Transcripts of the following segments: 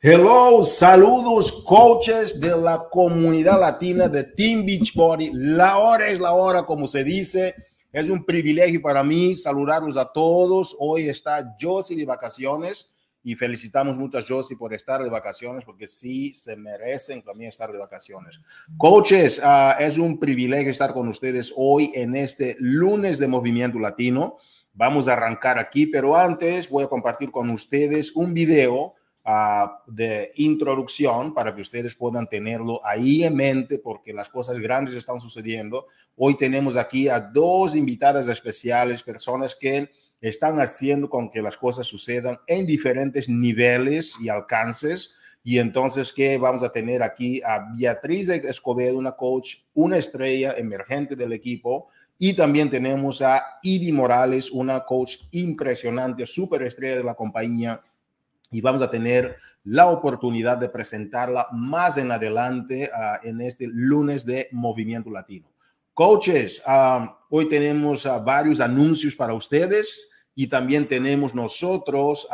Hello, saludos coaches de la comunidad latina de Team Beachbody. La hora es la hora, como se dice. Es un privilegio para mí saludarlos a todos. Hoy está Josie de vacaciones y felicitamos mucho a Josie por estar de vacaciones porque sí se merecen también estar de vacaciones. Coaches, uh, es un privilegio estar con ustedes hoy en este lunes de Movimiento Latino. Vamos a arrancar aquí, pero antes voy a compartir con ustedes un video uh, de introducción para que ustedes puedan tenerlo ahí en mente porque las cosas grandes están sucediendo. Hoy tenemos aquí a dos invitadas especiales, personas que están haciendo con que las cosas sucedan en diferentes niveles y alcances. Y entonces, ¿qué vamos a tener aquí? A Beatriz Escobedo, una coach, una estrella emergente del equipo. Y también tenemos a Ivy Morales, una coach impresionante, súper estrella de la compañía y vamos a tener la oportunidad de presentarla más en adelante uh, en este lunes de Movimiento Latino. Coaches, um, hoy tenemos uh, varios anuncios para ustedes y también tenemos nosotros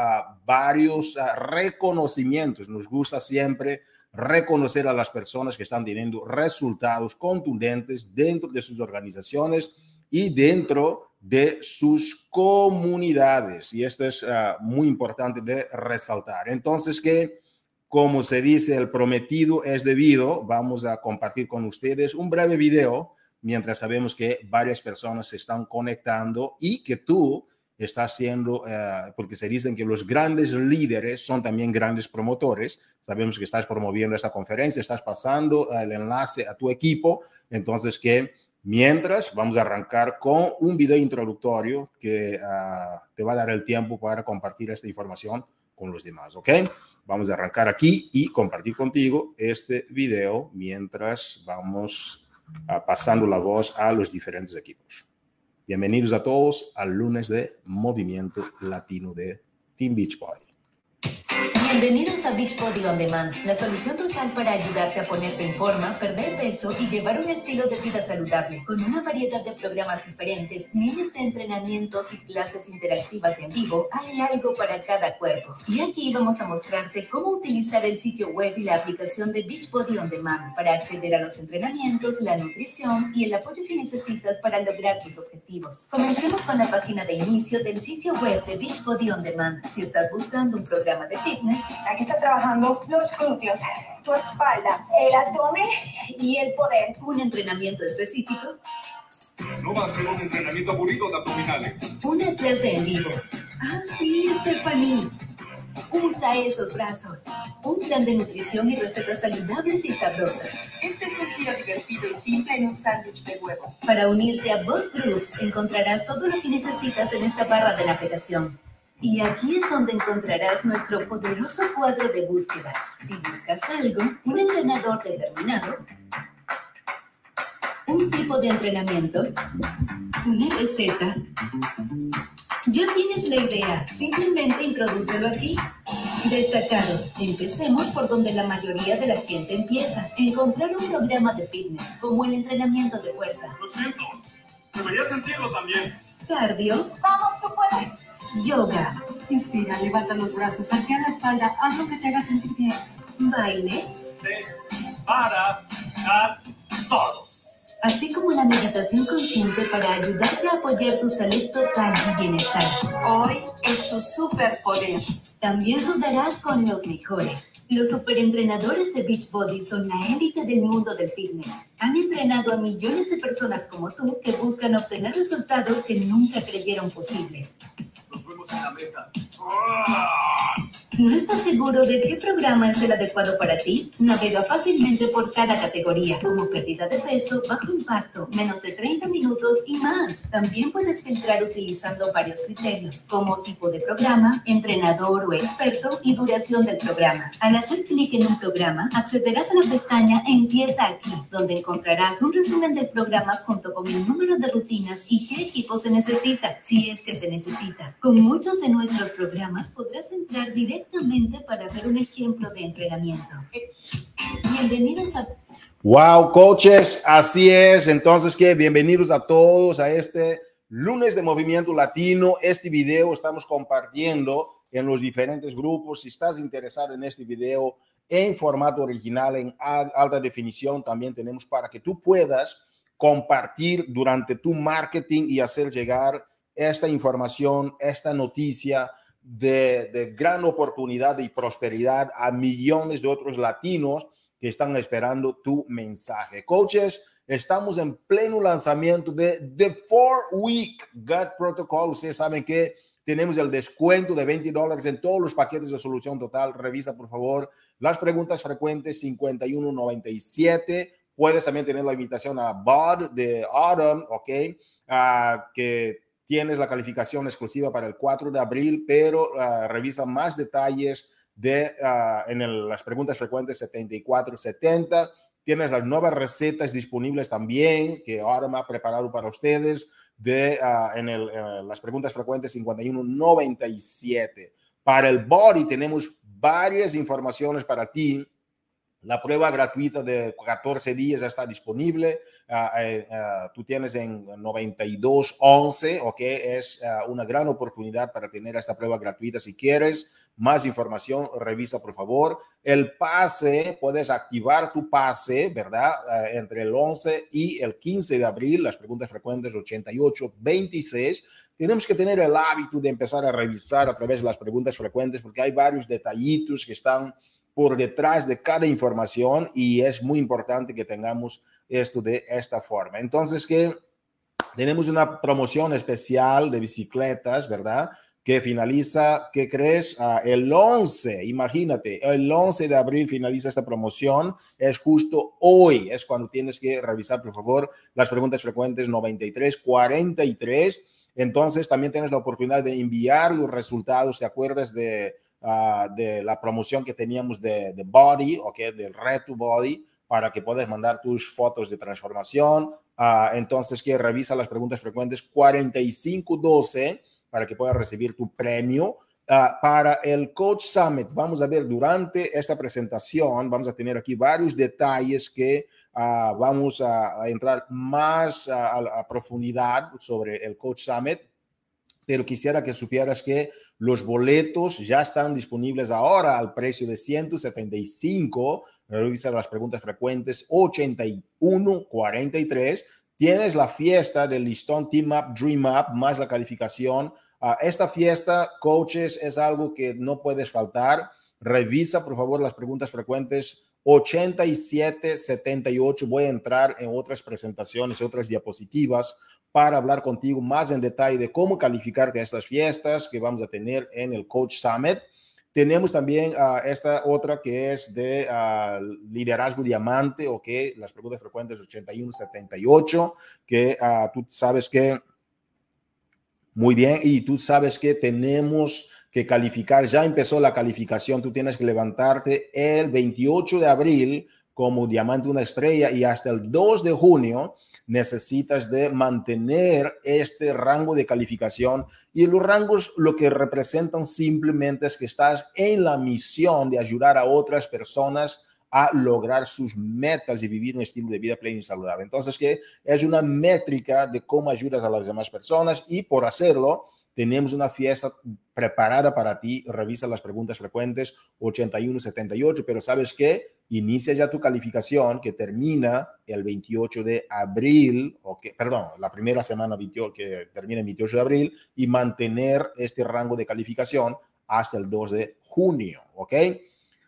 varios reconocimientos. Nos gusta siempre reconocer a las personas que están teniendo resultados contundentes dentro de sus organizaciones y dentro de sus comunidades. Y esto es uh, muy importante de resaltar. Entonces, que como se dice, el prometido es debido, vamos a compartir con ustedes un breve video mientras sabemos que varias personas se están conectando y que tú estás siendo, uh, porque se dicen que los grandes líderes son también grandes promotores. Sabemos que estás promoviendo esta conferencia, estás pasando el enlace a tu equipo, entonces que Mientras, vamos a arrancar con un video introductorio que uh, te va a dar el tiempo para compartir esta información con los demás, ¿ok? Vamos a arrancar aquí y compartir contigo este video mientras vamos uh, pasando la voz a los diferentes equipos. Bienvenidos a todos al lunes de Movimiento Latino de Team Beachbody. Bienvenidos a Beachbody On Demand, la solución total para ayudarte a ponerte en forma, perder peso y llevar un estilo de vida saludable. Con una variedad de programas diferentes, miles de entrenamientos y clases interactivas en vivo, hay algo para cada cuerpo. Y aquí vamos a mostrarte cómo utilizar el sitio web y la aplicación de Beachbody On Demand para acceder a los entrenamientos, la nutrición y el apoyo que necesitas para lograr tus objetivos. Comencemos con la página de inicio del sitio web de Beachbody On Demand. Si estás buscando un programa de fitness, Aquí está trabajando los glúteos, tu espalda, el abdomen y el poder. Un entrenamiento específico. No va a ser un entrenamiento aburrido de abdominales. Una clase en vivo. Ah, sí, Stephanie. Usa esos brazos. Un plan de nutrición y recetas saludables y sabrosas. Este es un giro divertido y simple en un sándwich de huevo. Para unirte a Both Groups encontrarás todo lo que necesitas en esta barra de navegación. Y aquí es donde encontrarás nuestro poderoso cuadro de búsqueda. Si buscas algo, un entrenador determinado, un tipo de entrenamiento, una receta, ya tienes la idea. Simplemente introdúcelo aquí. Destacados. Empecemos por donde la mayoría de la gente empieza. Encontrar un programa de fitness, como el entrenamiento de fuerza. Lo siento. Debería sentirlo también. Cardio. Vamos, tú puedes. Yoga. Inspira, levanta los brazos, arquea la espalda, haz lo que te haga sentir bien. Baile. Te para dar todo. Así como la meditación consciente para ayudarte a apoyar tu salud total y bienestar. Hoy es tu superpoder. También sudarás con los mejores. Los superentrenadores de Beachbody son la élite del mundo del fitness. Han entrenado a millones de personas como tú que buscan obtener resultados que nunca creyeron posibles. En la meta. ¿No estás seguro de qué programa es el adecuado para ti? Navega fácilmente por cada categoría, como pérdida de peso, bajo impacto, menos de 30 minutos y más. También puedes filtrar utilizando varios criterios, como tipo de programa, entrenador o experto y duración del programa. Al hacer clic en un programa, accederás a la pestaña Empieza aquí, donde encontrarás un resumen del programa junto con el número de rutinas y qué equipo se necesita, si es que se necesita. Con muchos de nuestros programas podrás entrar directamente para ver un ejemplo de entrenamiento. Bienvenidos a... Wow, coaches, así es. Entonces, que bienvenidos a todos a este lunes de Movimiento Latino. Este video estamos compartiendo en los diferentes grupos. Si estás interesado en este video en formato original, en alta definición, también tenemos para que tú puedas compartir durante tu marketing y hacer llegar esta información, esta noticia de, gran oportunidad y prosperidad a millones de otros latinos que están esperando tu mensaje. Coaches, estamos en pleno lanzamiento de The Four Week Gut Protocol. Ustedes saben que tenemos el descuento de 20 dólares en todos los paquetes de solución total. Revisa, por favor, las preguntas frecuentes 5197. Puedes también tener la invitación a Bud de Autumn, ¿ok? Uh, que tienes la calificación exclusiva para el 4 de abril, pero uh, revisa más detalles de, uh, en las preguntas frecuentes 7470. Tienes las nuevas recetas disponibles también que Autumn ha preparado para ustedes de, en el, las preguntas frecuentes 5197. Para el body tenemos varias informaciones para ti la prueba gratuita de 14 días está disponible. Uh, uh, tú tienes en 9211, ¿ok? Es uh, una gran oportunidad para tener esta prueba gratuita. Si quieres más información, revisa por favor. El pase, puedes activar tu pase, ¿verdad? entre el 11 y el 15 de abril, las preguntas frecuentes 88, 26. Tenemos que tener el hábito de empezar a revisar a través de las preguntas frecuentes porque hay varios detallitos que están por detrás de cada información y es muy importante que tengamos esto de esta forma. Entonces, que tenemos una promoción especial de bicicletas, ¿verdad? Que finaliza, ¿qué crees? Ah, el 11, imagínate, el 11 de abril finaliza esta promoción, es justo hoy, es cuando tienes que revisar, por favor, las preguntas frecuentes 93, 43. Entonces, también tienes la oportunidad de enviar los resultados, ¿te acuerdas de Ah, de la promoción que teníamos de, de Body, ok, del Reto Body, para que puedas mandar tus fotos de transformación. Uh, entonces, que revisa las preguntas frecuentes 4512 para que puedas recibir tu premio. Uh, para el Coach Summit, vamos a ver durante esta presentación, vamos a tener aquí varios detalles que uh, vamos a, a, entrar más a, a, profundidad sobre el Coach Summit, pero quisiera que supieras que los boletos ya están disponibles ahora al precio de 175. Revisa las preguntas frecuentes 8143. Tienes la fiesta del listón Team Up, Dream Up, más la calificación. Uh, esta fiesta, coaches, es algo que no puedes faltar. Revisa, por favor, las preguntas frecuentes 87, 78. Voy a entrar en otras presentaciones, otras diapositivas para hablar contigo más en detalle de cómo calificarte a estas fiestas que vamos a tener en el Coach Summit. Tenemos también uh, esta otra que es de uh, liderazgo diamante, ok, las preguntas frecuentes 81-78, que uh, tú sabes que, muy bien, y tú sabes que tenemos que calificar, ya empezó la calificación, tú tienes que levantarte el 28 de abril como diamante una estrella y hasta el 2 de junio necesitas de mantener este rango de calificación y los rangos lo que representan simplemente es que estás en la misión de ayudar a otras personas a lograr sus metas y vivir un estilo de vida pleno y saludable. Entonces, que es una métrica de cómo ayudas a las demás personas y por hacerlo, tenemos una fiesta preparada para ti. Revisa las preguntas frecuentes 8178, pero sabes que inicia ya tu calificación que termina el 28 de abril, o que, perdón, la primera semana 28, que termina el 28 de abril y mantener este rango de calificación hasta el 2 de junio, ¿ok?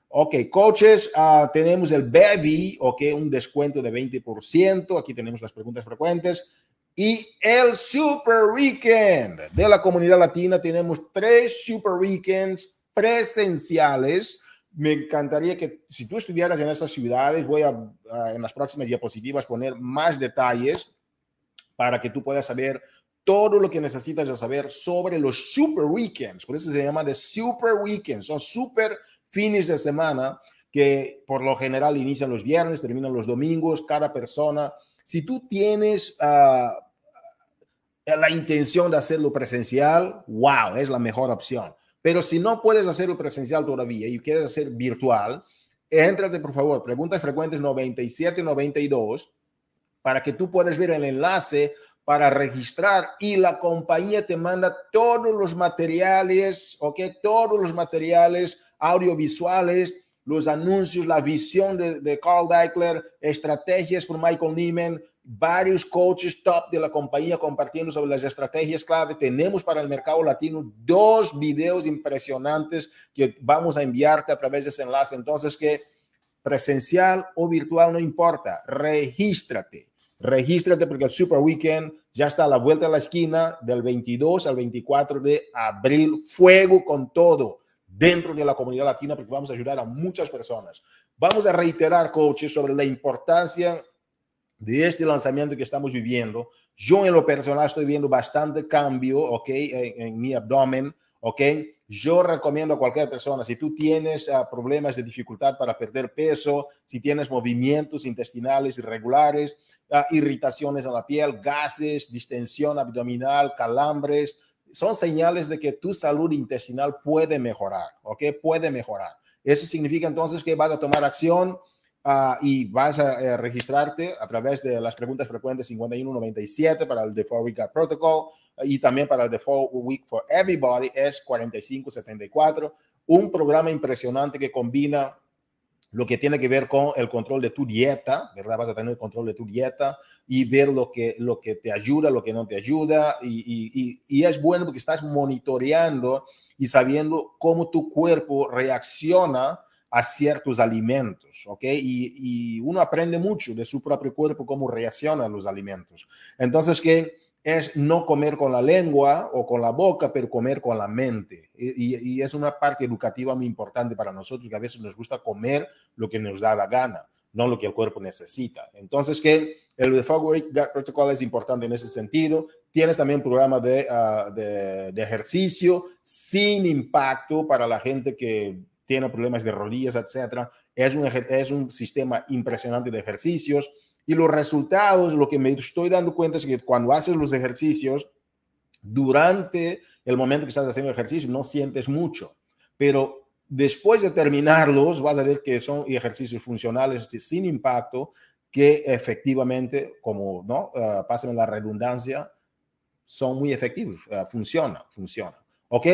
Ok, coaches, uh, tenemos el BEVI, ok, un descuento de 20%. Aquí tenemos las preguntas frecuentes. Y el Super Weekend de la comunidad latina. Tenemos tres Super Weekends presenciales me encantaría que si tú estuvieras en esas ciudades, voy a, en las próximas diapositivas poner más detalles para que tú puedas saber todo lo que necesitas saber sobre los super weekends. Por eso se llama de super weekends. Son super fines de semana que por lo general inician los viernes, terminan los domingos, cada persona. Si tú tienes uh, la intención de hacerlo presencial, wow, es la mejor opción. Pero si no puedes hacerlo presencial todavía y quieres hacer virtual, éntrate por favor, preguntas frecuentes 97 92 para que tú puedas ver el enlace para registrar y la compañía te manda todos los materiales, ¿ok? Todos los materiales audiovisuales, los anuncios, la visión de, de Carl Deichler, estrategias por Michael Neiman, varios coaches top de la compañía compartiendo sobre las estrategias clave. Tenemos para el mercado latino dos videos impresionantes que vamos a enviarte a través de ese enlace. Entonces, que presencial o virtual no importa, regístrate. Regístrate porque el Super Weekend ya está a la vuelta de la esquina del 22 al 24 de abril. Fuego con todo dentro de la comunidad latina porque vamos a ayudar a muchas personas. Vamos a reiterar, coaches, sobre la importancia de este lanzamiento que estamos viviendo, yo en lo personal estoy viendo bastante cambio, ¿ok? En, mi abdomen, ¿ok? Yo recomiendo a cualquier persona, si tú tienes uh, problemas de dificultad para perder peso, si tienes movimientos intestinales irregulares, uh, irritaciones en la piel, gases, distensión abdominal, calambres, son señales de que tu salud intestinal puede mejorar, ¿ok? Puede mejorar. Eso significa entonces que vas a tomar acción, Uh, y vas a uh, registrarte a través de las preguntas frecuentes 5197 para el The Four Week Protocol y también para el The Four Week for Everybody es 4574. Un programa impresionante que combina lo que tiene que ver con el control de tu dieta, ¿verdad? Vas a tener el control de tu dieta y ver lo que, lo que te ayuda, lo que no te ayuda. Y, y, y es bueno porque estás monitoreando y sabiendo cómo tu cuerpo reacciona a ciertos alimentos, ¿ok? Y, uno aprende mucho de su propio cuerpo, cómo reacciona a los alimentos. Entonces, que es no comer con la lengua o con la boca, pero comer con la mente. Y, es una parte educativa muy importante para nosotros, que a veces nos gusta comer lo que nos da la gana, no lo que el cuerpo necesita. Entonces, que el Favorite Gut Protocol es importante en ese sentido. Tienes también un programa de, ah, de, de ejercicio sin impacto para la gente que tiene problemas de rodillas, etcétera. Es un, es un sistema impresionante de ejercicios y los resultados, lo que me estoy dando cuenta es que cuando haces los ejercicios, durante el momento que estás haciendo ejercicio, no sientes mucho, pero después de terminarlos, vas a ver que son ejercicios funcionales sin impacto que efectivamente, como no, uh, pásenme la redundancia, son muy efectivos, uh, funciona, funciona. ¿Ok?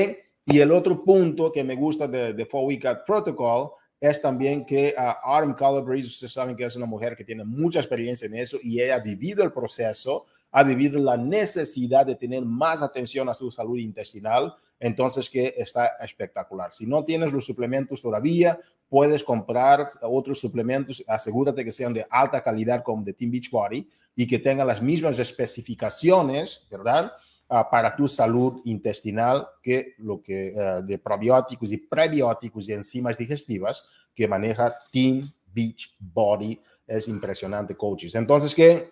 Y el otro punto que me gusta de, de Four Week Protocol es también que uh, Autumn Calabrese, ustedes saben que es una mujer que tiene mucha experiencia en eso y ella ha vivido el proceso, ha vivido la necesidad de tener más atención a su salud intestinal, entonces que está espectacular. Si no tienes los suplementos todavía, puedes comprar otros suplementos, asegúrate que sean de alta calidad como de Team Beachbody y que tengan las mismas especificaciones, ¿verdad? Uh, para tu salud intestinal que lo que uh, de probióticos y prebióticos y enzimas digestivas que maneja Team Beach Body. Es impresionante, coaches. Entonces, que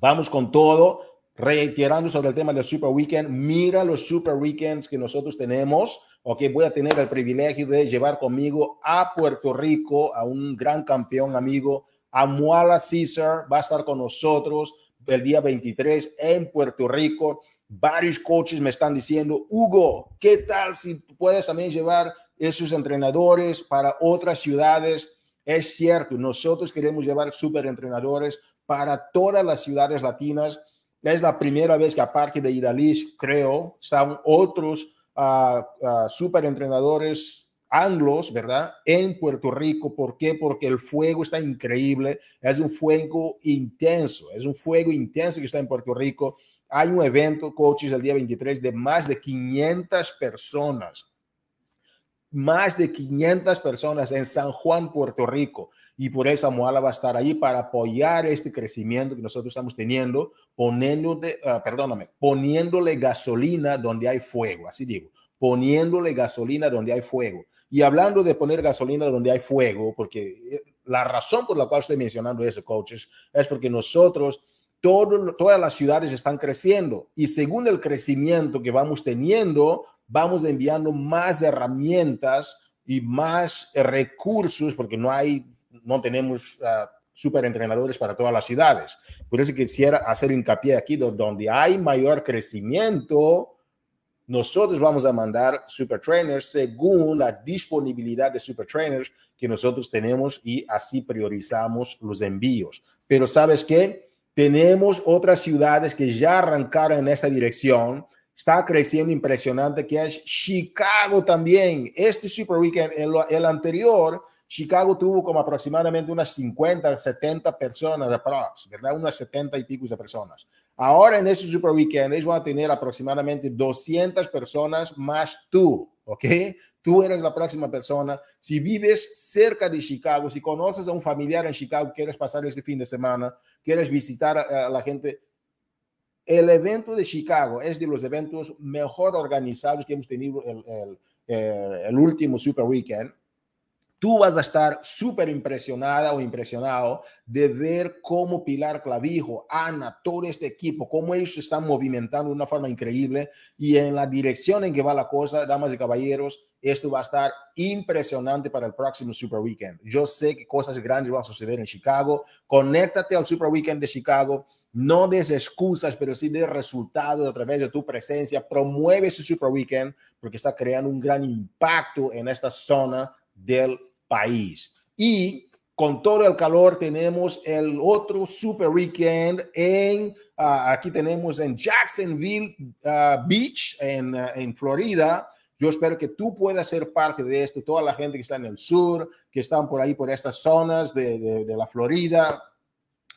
vamos con todo. Reiterando sobre el tema del Super Weekend, mira los Super Weekends que nosotros tenemos. Ok, voy a tener el privilegio de llevar conmigo a Puerto Rico a un gran campeón amigo, Amuala Caesar, va a estar con nosotros el día 23 en Puerto Rico varios coaches me están diciendo, Hugo, ¿qué tal si puedes también llevar esos entrenadores para otras ciudades? Es cierto, nosotros queremos llevar super entrenadores para todas las ciudades latinas. Es la primera vez que aparte de Idalish, creo, están otros uh, uh, super entrenadores anglos, ¿verdad? En Puerto Rico. ¿Por qué? Porque el fuego está increíble. Es un fuego intenso. Es un fuego intenso que está en Puerto Rico hay un evento, coaches, el día 23 de más de 500 personas. Más de 500 personas en San Juan, Puerto Rico. Y por eso Moala va a estar allí para apoyar este crecimiento que nosotros estamos teniendo, poniéndole, uh, perdóname, poniéndole gasolina donde hay fuego. Así digo, poniéndole gasolina donde hay fuego. Y hablando de poner gasolina donde hay fuego, porque eh, la razón por la cual estoy mencionando eso, coaches, es porque nosotros todas las ciudades están creciendo y según el crecimiento que vamos teniendo, vamos enviando más herramientas y más recursos porque no hay, no tenemos uh, super entrenadores para todas las ciudades. Por eso quisiera hacer hincapié aquí donde hay mayor crecimiento, nosotros vamos a mandar super trainers según la disponibilidad de super trainers que nosotros tenemos y así priorizamos los envíos. Pero sabes qué? Tenemos otras ciudades que ya arrancaron en esta dirección. Está creciendo impresionante, que es Chicago también. Este Super Weekend, el, el anterior, Chicago tuvo como aproximadamente unas 50, 70 personas, ¿verdad? Unas 70 y pico de personas. Ahora en este Super Weekend ellos van a tener aproximadamente 200 personas más tú, ¿ok? Tú eres la próxima persona. Si vives cerca de Chicago, si conoces a un familiar en Chicago, quieres pasar este fin de semana, quieres visitar a, la gente, el evento de Chicago es de los eventos mejor organizados que hemos tenido el, último Super Weekend tú vas a estar súper impresionada o impresionado de ver cómo Pilar Clavijo, Ana, todo este equipo, cómo ellos están movimentando de una forma increíble y en la dirección en que va la cosa, damas y caballeros, esto va a estar impresionante para el próximo Super Weekend. Yo sé que cosas grandes van a suceder en Chicago. Conéctate al Super Weekend de Chicago. No des excusas, pero sí de resultados a través de tu presencia. Promueve ese Super Weekend porque está creando un gran impacto en esta zona del país. Y con todo el calor tenemos el otro super weekend en, ah, aquí tenemos en Jacksonville ah, Beach, en, ah, en Florida. Yo espero que tú puedas ser parte de esto, toda la gente que está en el sur, que están por ahí, por estas zonas de, de, la Florida.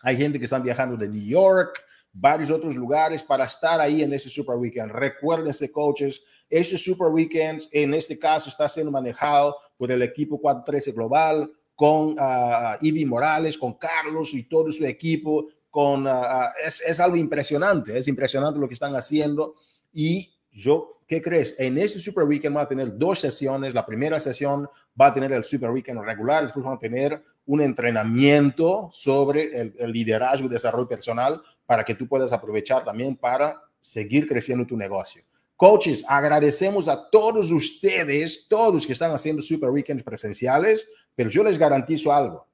Hay gente que están viajando de New York, varios otros lugares para estar ahí en ese Super Weekend. Recuérdense, coaches, ese Super Weekend en este caso está siendo manejado por el equipo 413 Global, con uh, Ivy Morales, con Carlos y todo su equipo. Con, uh, es, es, algo impresionante, es impresionante lo que están haciendo. Y yo, ¿qué crees? En este Super Weekend va a tener dos sesiones. La primera sesión va a tener el Super Weekend regular, después van a tener un entrenamiento sobre el, el liderazgo y desarrollo personal para que tú puedas aprovechar también para seguir creciendo tu negocio. Coaches, agradecemos a todos ustedes, todos que están haciendo Super Weekends presenciales, pero yo les garantizo algo.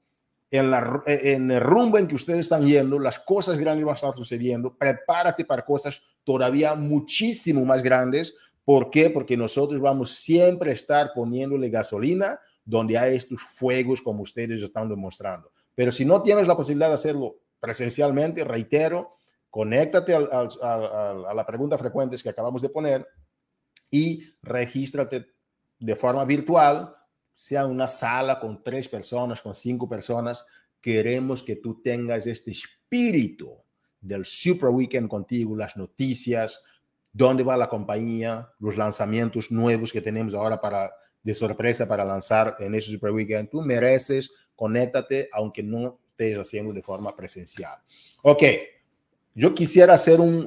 En, la, en el rumbo en que ustedes están yendo, las cosas grandes van a estar sucediendo. Prepárate para cosas todavía muchísimo más grandes. ¿Por qué? Porque nosotros vamos siempre a estar poniéndole gasolina donde hay estos fuegos como ustedes están demostrando. Pero si no tienes la posibilidad de hacerlo presencialmente, reitero, conéctate a la pregunta frecuente que acabamos de poner y regístrate de forma virtual, sea una sala con tres personas, con cinco personas. Queremos que tú tengas este espíritu del Super Weekend contigo, las noticias, dónde va la compañía, los lanzamientos nuevos que tenemos ahora para de sorpresa para lanzar en ese Super Weekend. Tú mereces, conéctate, aunque no estés haciendo de forma presencial. Ok, yo quisiera hacer un,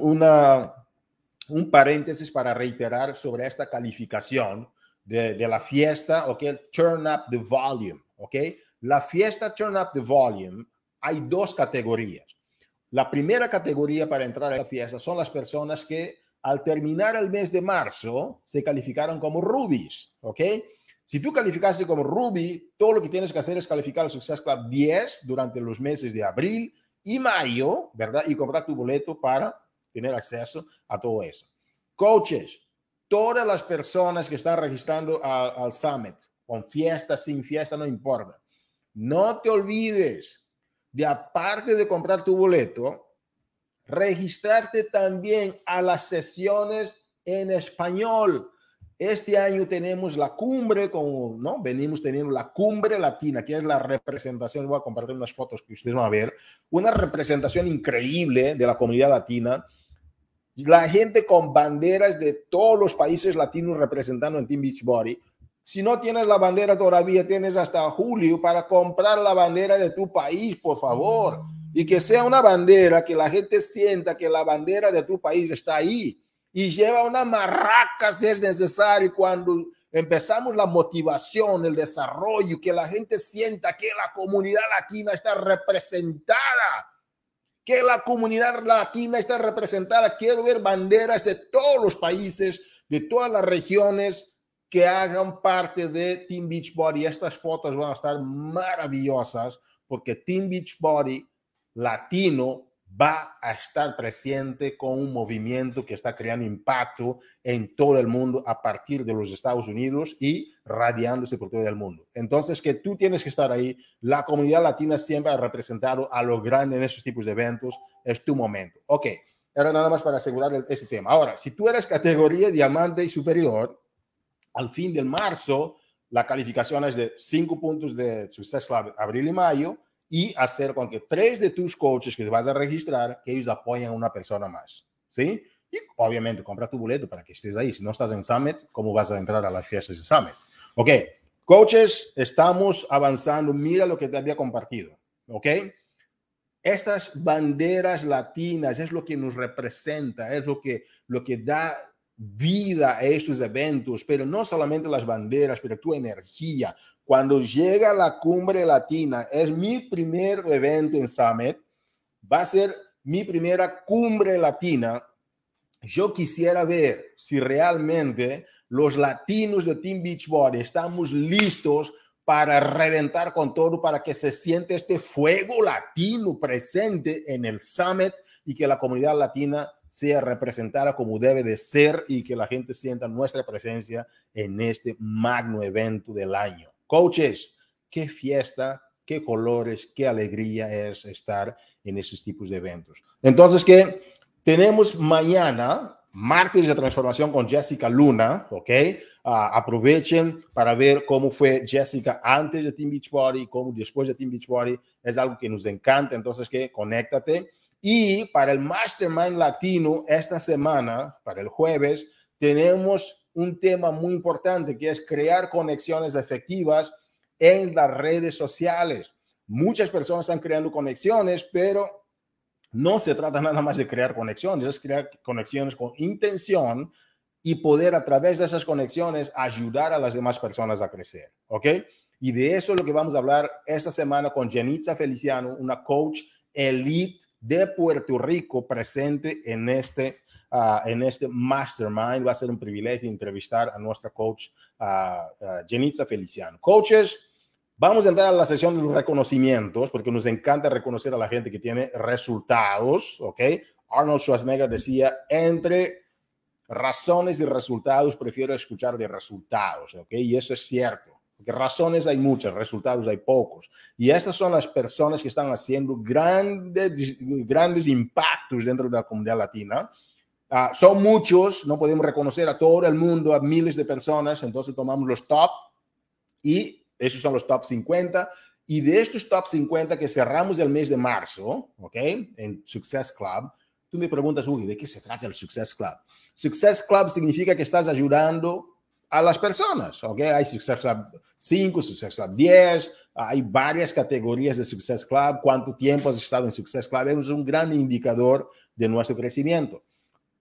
un paréntesis para reiterar sobre esta calificación de, de, la fiesta, ¿ok? Turn up the volume, ¿ok? La fiesta Turn up the volume, hay dos categorías. La primera categoría para entrar a la fiesta son las personas que al terminar el mes de marzo se calificaron como rubies, ¿ok? Si tú calificaste como Ruby, todo lo que tienes que hacer es calificar al Success Club 10 durante los meses de abril, y mayo, ¿verdad? Y comprar tu boleto para tener acceso a todo eso. Coaches, todas las personas que están registrando al, al Summit, con fiesta, sin fiesta, no importa. No te olvides de, aparte de comprar tu boleto, registrarte también a las sesiones en español. Este año tenemos la cumbre, como, ¿no? Venimos teniendo la cumbre latina, que es la representación, voy a compartir unas fotos que ustedes van a ver, una representación increíble de la comunidad latina. La gente con banderas de todos los países latinos representando en Team Beachbody. Si no tienes la bandera todavía, tienes hasta julio para comprar la bandera de tu país, por favor. Y que sea una bandera que la gente sienta que la bandera de tu país está ahí y lleva una marraca si es necesario cuando empezamos la motivación, el desarrollo, que la gente sienta que la comunidad latina está representada, que la comunidad latina está representada. Quiero ver banderas de todos los países, de todas las regiones que hagan parte de Team Beachbody. Estas fotos van a estar maravillosas porque Team Beachbody latino va a estar presente con un movimiento que está creando impacto en todo el mundo a partir de los Estados Unidos y radiándose por todo el mundo. Entonces, que tú tienes que estar ahí, la comunidad latina siempre ha representado a lo grande en esos tipos de eventos, es tu momento. Ok, era nada más para asegurar ese tema. Ahora, si tú eres categoría diamante y superior, al fin del marzo, la calificación es de 5 puntos de Success Club abril y mayo, y hacer con que tres de tus coaches que te vas a registrar, que ellos apoyen a una persona más, ¿sí? Y obviamente compra tu boleto para que estés ahí. Si no estás en Summit, ¿cómo vas a entrar a las fiestas de Summit? Ok, coaches, estamos avanzando. Mira lo que te había compartido, ¿ok? Estas banderas latinas es lo que nos representa, es lo que, lo que da vida a estos eventos, pero no solamente las banderas, pero tu energía, cuando llega la cumbre latina, es mi primer evento en Summit, va a ser mi primera cumbre latina. Yo quisiera ver si realmente los latinos de Team Beachbody estamos listos para reventar con todo, para que se siente este fuego latino presente en el summit y que la comunidad latina sea representada como debe de ser y que la gente sienta nuestra presencia en este magno evento del año. Coaches, qué fiesta, qué colores, qué alegría es estar en esos tipos de eventos. Entonces, que tenemos mañana, martes de transformación con Jessica Luna, ¿ok? Ah, aprovechen para ver cómo fue Jessica antes de Team Beachbody, cómo después de Team Beachbody. Es algo que nos encanta, entonces que conéctate. Y para el Mastermind Latino, esta semana, para el jueves, tenemos un tema muy importante que es crear conexiones efectivas en las redes sociales. Muchas personas están creando conexiones, pero no se trata nada más de crear conexiones, es crear conexiones con intención y poder a través de esas conexiones ayudar a las demás personas a crecer, ¿ok? Y de eso es lo que vamos a hablar esta semana con Janitza Feliciano, una coach elite de Puerto Rico presente en este Ah, en este mastermind. Va a ser un privilegio entrevistar a nuestra coach, uh, Jenitza Feliciano. Coaches, vamos a entrar a la sesión de los reconocimientos porque nos encanta reconocer a la gente que tiene resultados, ¿ok? Arnold Schwarzenegger decía, entre razones y resultados, prefiero escuchar de resultados, ¿ok? Y eso es cierto. Porque razones hay muchas, resultados hay pocos. Y estas son las personas que están haciendo grandes, grandes impactos dentro de la comunidad latina Ah, son muchos, no podemos reconocer a todo el mundo, a miles de personas, entonces tomamos los top y esos son los top 50. Y de estos top 50 que cerramos el mes de marzo, ¿ok? En Success Club, tú me preguntas, uy, ¿de qué se trata el Success Club? Success Club significa que estás ayudando a las personas, ¿ok? Hay Success Club 5, Success Club 10, hay varias categorías de Success Club, cuánto tiempo has estado en Success Club, es un gran indicador de nuestro crecimiento.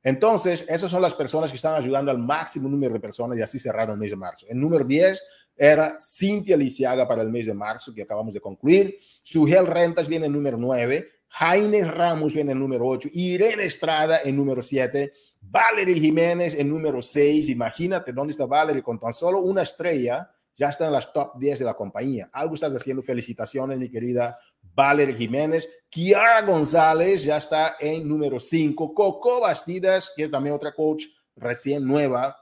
Entonces, esas son las personas que están ayudando al máximo número de personas y así cerraron el mes de marzo. El número 10 era Cintia Lisiaga para el mes de marzo, que acabamos de concluir. Sugel Rentas viene en número 9. Jaime Ramos viene en número 8. Irene Estrada en número 7. Valerie Jiménez en número 6. Imagínate dónde está Valerie con tan solo una estrella. Ya está en las top 10 de la compañía. Algo estás haciendo. Felicitaciones, mi querida Valerie Jiménez, Kiara González ya está en número 5, Coco Bastidas, que es también otra coach recién nueva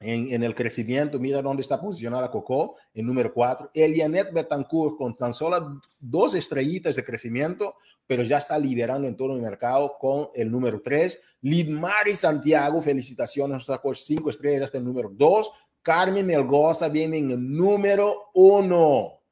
en, en, el crecimiento, mira dónde está posicionada Coco en número 4, Elianet Betancourt con tan solo dos estrellitas de crecimiento, pero ya está liderando en todo el mercado con el número 3, Lidmari Santiago, felicitaciones, nuestra coach 5 estrellas está en número 2, Carmen Melgoza viene en el número 1.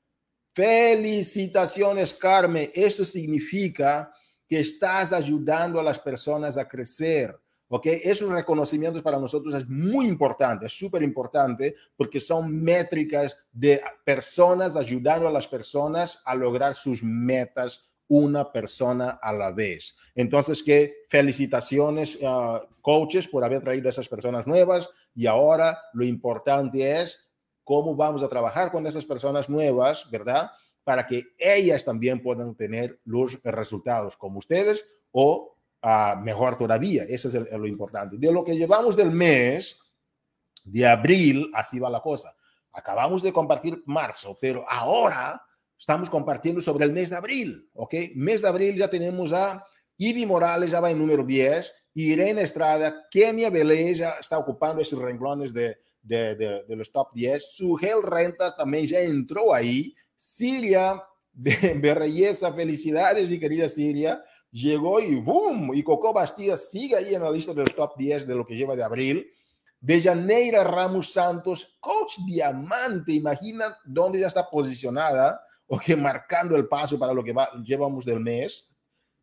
Felicitaciones, Carmen. Esto significa que estás ayudando a las personas a crecer. ¿Ok? Esos reconocimientos para nosotros es muy importante, es súper importante porque son métricas de personas ayudando a las personas a lograr sus metas una persona a la vez. Entonces, que felicitaciones, uh, coaches, por haber traído a esas personas nuevas y ahora lo importante es cómo vamos a trabajar con esas personas nuevas, ¿verdad? Para que ellas también puedan tener los resultados como ustedes o uh, mejor todavía. Eso es lo importante. De lo que llevamos del mes de abril, así va la cosa. Acabamos de compartir marzo, pero ahora estamos compartiendo sobre el mes de abril, ¿ok? Mes de abril ya tenemos a Ivy Morales ya va en número 10, Irene Estrada, Kenia Beleza ya está ocupando esos renglones de, de, de, de, los top 10, Sugel Rentas también ya entró ahí, Siria Berreyesa, felicidades mi querida Siria, llegó y boom, y Coco Bastida sigue ahí en la lista de los top 10 de lo que lleva de abril. De Janeira Ramos Santos, coach diamante, imagina dónde ya está posicionada o que marcando el paso para lo que va, llevamos del mes.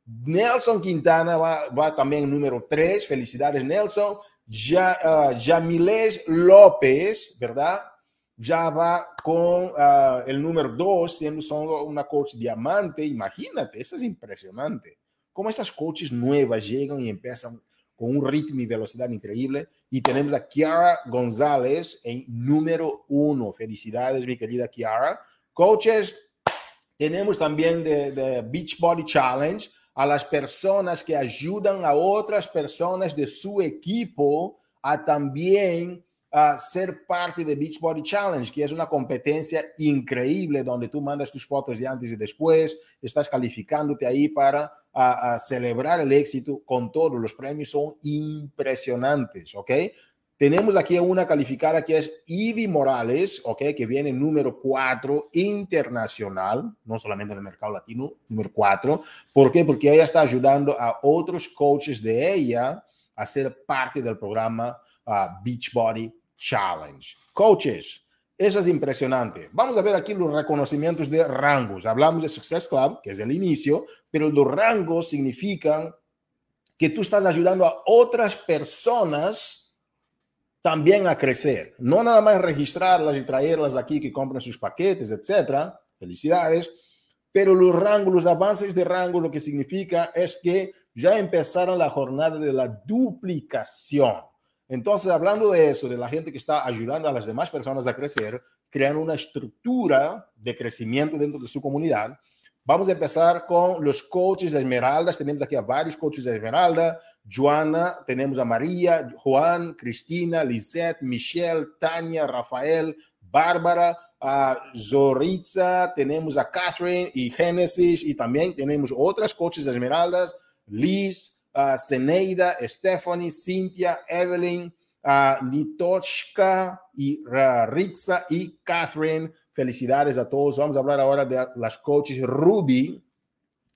Nelson Quintana va, va también número 3, felicidades Nelson. Ya, uh, Jamilés López, ¿verdad? Ya va con uh, el número 2, siendo solo una coach diamante. Imagínate, eso es impresionante. Cómo esas coaches nuevas llegan y empiezan con un ritmo y velocidad increíble. Y tenemos a Kiara González en número uno. Felicidades, mi querida Kiara. Coaches, tenemos también de, de Beachbody Challenge a las personas que ayudan a otras personas de su equipo a también a ser parte de Beachbody Challenge, que es una competencia increíble donde tú mandas tus fotos de antes y después, estás calificándote ahí para celebrar el éxito con todos los premios son impresionantes, ¿ok? Tenemos aquí una calificada que es Ivy Morales, ¿ok? Que viene número 4 internacional, no solamente en el mercado latino, número 4. ¿Por qué? Porque ella está ayudando a otros coaches de ella a ser parte del programa uh, Beachbody Challenge. Coaches, eso es impresionante. Vamos a ver aquí los reconocimientos de rangos. Hablamos de Success Club, que es el inicio, pero los rangos significan que tú estás ayudando a otras personas también a crecer. No nada más registrarlas y traerlas aquí que compren sus paquetes, etcétera. Felicidades. Pero los rangos, los avances de rango, lo que significa es que ya empezaron la jornada de la duplicación. Entonces, hablando de eso, de la gente que está ayudando a las demás personas a crecer, crean una estructura de crecimiento dentro de su comunidad. Vamos a empezar con los coaches de Esmeraldas. Tenemos aquí a varios coaches de Esmeralda. Joana, tenemos a María, Juan, Cristina, Lisette, Michelle, Tania, Rafael, Bárbara, a Zoritza, tenemos a Catherine y Génesis y también tenemos otras coaches de Esmeraldas, Liz, uh, Zeneida, Stephanie, Cynthia, Evelyn, uh, Nitochka y y Catherine. Felicidades a todos. Vamos a hablar ahora de las coaches Ruby,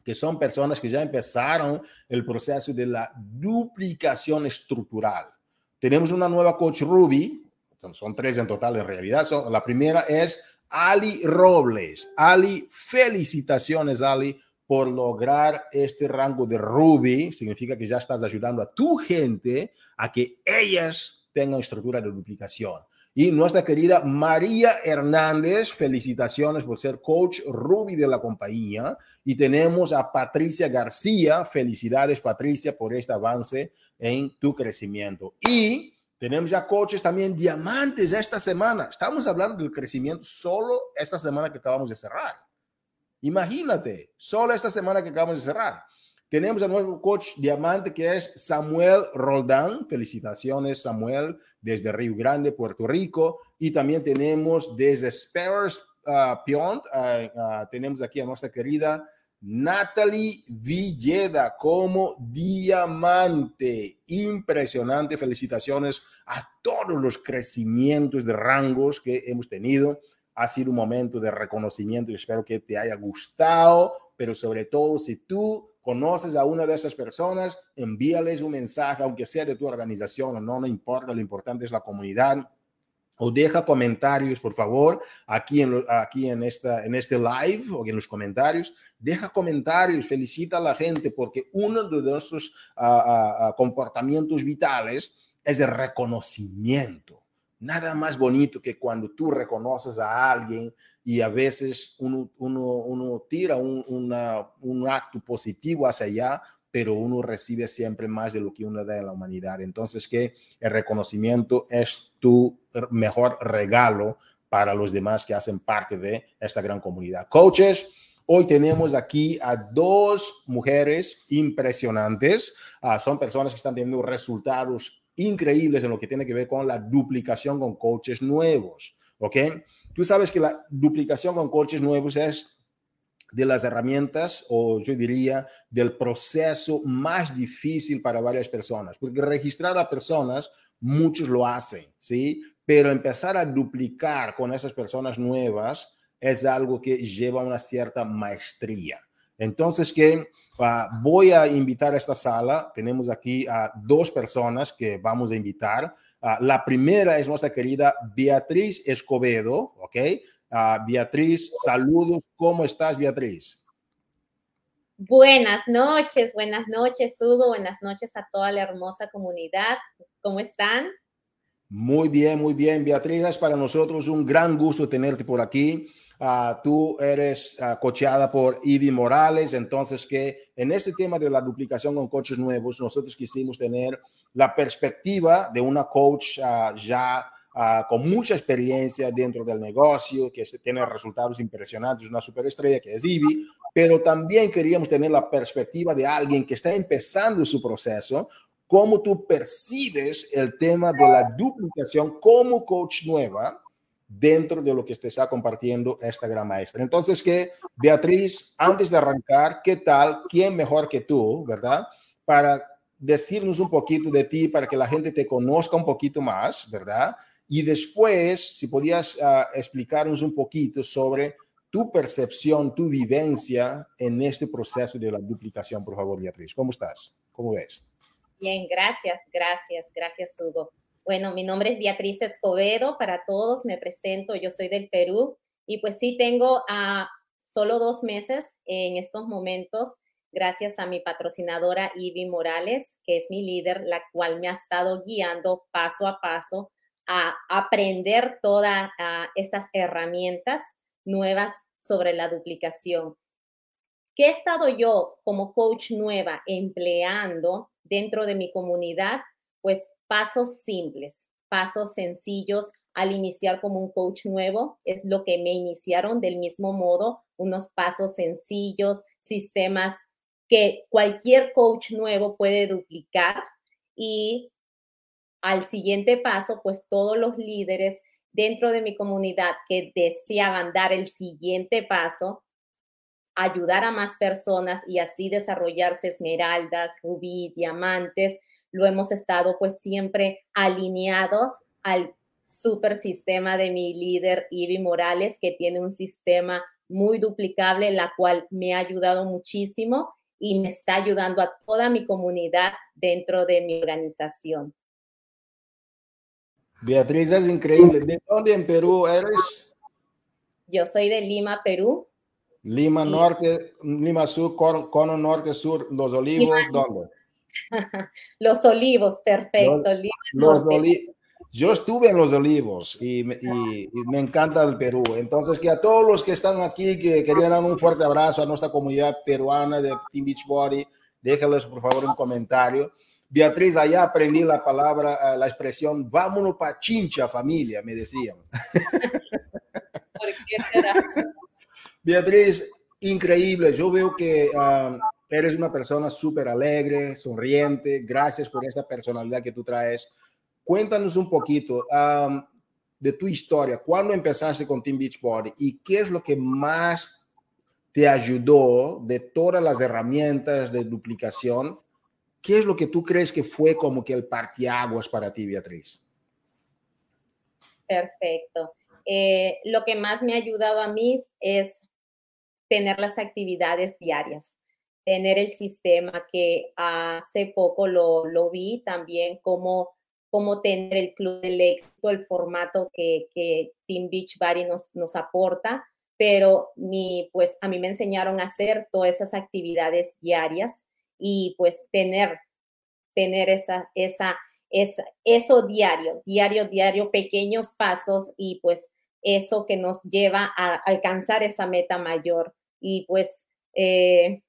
que son personas que ya empezaron el proceso de la duplicación estructural. Tenemos una nueva coach Ruby, son tres en total en realidad. Son, la primera es Ali Robles. Ali, felicitaciones Ali por lograr este rango de Ruby, significa que ya estás ayudando a tu gente a que ellas tengan estructura de duplicación. Y nuestra querida María Hernández, felicitaciones por ser coach Ruby de la compañía. Y tenemos a Patricia García, felicidades Patricia por este avance en tu crecimiento. Y tenemos ya coaches también diamantes esta semana. Estamos hablando del crecimiento solo esta semana que acabamos de cerrar. Imagínate, solo esta semana que acabamos de cerrar. Tenemos a nuevo coach diamante que es Samuel Roldán. Felicitaciones, Samuel, desde Río Grande, Puerto Rico. Y también tenemos desde Sparrows uh, Piont, uh, uh, tenemos aquí a nuestra querida Natalie Villeda como diamante. Impresionante. Felicitaciones a todos los crecimientos de rangos que hemos tenido ha sido un momento de reconocimiento y espero que te haya gustado, pero sobre todo si tú conoces a una de esas personas, envíales un mensaje, aunque sea de tu organización o no, no importa, lo importante es la comunidad. O deja comentarios, por favor, aquí en, aquí en, esta, en este live o en los comentarios. Deja comentarios, felicita a la gente, porque uno de nuestros uh, uh, comportamientos vitales es el reconocimiento nada más bonito que cuando tú reconoces a alguien y a veces uno, uno, tira un, un acto positivo hacia allá, pero uno recibe siempre más de lo que uno da en la humanidad. Entonces, que el reconocimiento es tu mejor regalo para los demás que hacen parte de esta gran comunidad. Coaches, hoy tenemos aquí a dos mujeres impresionantes. Uh, son personas que están teniendo resultados increíbles en lo que tiene que ver con la duplicación con coaches nuevos, ¿ok? Tú sabes que la duplicación con coaches nuevos es de las herramientas o yo diría del proceso más difícil para varias personas, porque registrar a personas, muchos lo hacen, ¿sí? Pero empezar a duplicar con esas personas nuevas es algo que lleva una cierta maestría. Entonces, que uh, voy a invitar a esta sala, tenemos aquí a dos personas que vamos a invitar. Uh, la primera es nuestra querida Beatriz Escobedo, ¿ok? Uh, Beatriz, saludos. ¿Cómo estás, Beatriz? Buenas noches, buenas noches, Hugo. Buenas noches a toda la hermosa comunidad. ¿Cómo están? Muy bien, muy bien, Beatriz. Es para nosotros un gran gusto tenerte por aquí. Uh, tú eres uh, cocheada por Ivy Morales, entonces que en este tema de la duplicación con coches nuevos, nosotros quisimos tener la perspectiva de una coach uh, ya Uh, con mucha experiencia dentro del negocio, que tiene resultados impresionantes, una superestrella que es Ivy, pero también queríamos tener la perspectiva de alguien que está empezando su proceso, cómo tú percibes el tema de la duplicación como coach nueva dentro de lo que te está compartiendo esta gran maestra. Entonces, que Beatriz, antes de arrancar, ¿qué tal? ¿Quién mejor que tú, verdad? Para decirnos un poquito de ti, para que la gente te conozca un poquito más, ¿verdad? Y después, si podías uh, explicarnos un poquito sobre tu percepción, tu vivencia en este proceso de la duplicación, por favor, Beatriz. ¿Cómo estás? ¿Cómo ves? Bien, gracias, gracias, gracias, Hugo. Bueno, mi nombre es Beatriz Escobedo, para todos me presento, yo soy del Perú y pues sí tengo a uh, solo dos meses en estos momentos, gracias a mi patrocinadora Ivy Morales, que es mi líder, la cual me ha estado guiando paso a paso a aprender todas uh, estas herramientas nuevas sobre la duplicación. ¿Qué he estado yo como coach nueva empleando dentro de mi comunidad? Pues pasos simples, pasos sencillos al iniciar como un coach nuevo. Es lo que me iniciaron del mismo modo, unos pasos sencillos, sistemas que cualquier coach nuevo puede duplicar y al siguiente paso, pues todos los líderes dentro de mi comunidad que deseaban dar el siguiente paso, ayudar a más personas y así desarrollarse esmeraldas, rubí, diamantes, lo hemos estado pues siempre alineados al super sistema de mi líder Ivy Morales, que tiene un sistema muy duplicable, la cual me ha ayudado muchísimo y me está ayudando a toda mi comunidad dentro de mi organización. Beatriz, es increíble. ¿De dónde en Perú eres? Yo soy de Lima, Perú. Lima Norte, Lima Sur, Cono, Norte, Sur, Los Olivos, Lima. ¿dónde? los Olivos, perfecto. Los, Lima los Oli Yo estuve en Los Olivos y, y, y, me encanta el Perú. Entonces, que a todos los que están aquí, que querían dar un fuerte abrazo a nuestra comunidad peruana de Team Beachbody, déjenles por favor un comentario. Beatriz, allá aprendí la palabra, uh, la expresión, vámonos pa' chincha, familia, me decían. ¿Por qué será? Beatriz, increíble. Yo veo que um, eres una persona súper alegre, sonriente. Gracias por esta personalidad que tú traes. Cuéntanos un poquito de tu historia. ¿Cuándo empezaste con Team Beachbody y qué es lo que más te ayudó de todas las herramientas de duplicación? ¿Qué es lo que tú crees que fue como que el partiaguas para ti, Beatriz? Perfecto. Eh, lo que más me ha ayudado a mí es tener las actividades diarias, tener el sistema que hace poco lo, lo vi también como cómo tener el club del éxito, el formato que, que Team Beachbody nos, nos aporta, pero mi, pues a mí me enseñaron a hacer todas esas actividades diarias y pues tener, tener esa, esa, esa, eso diario, diario, diario, pequeños pasos y pues eso que nos lleva a alcanzar esa meta mayor. Y pues eh,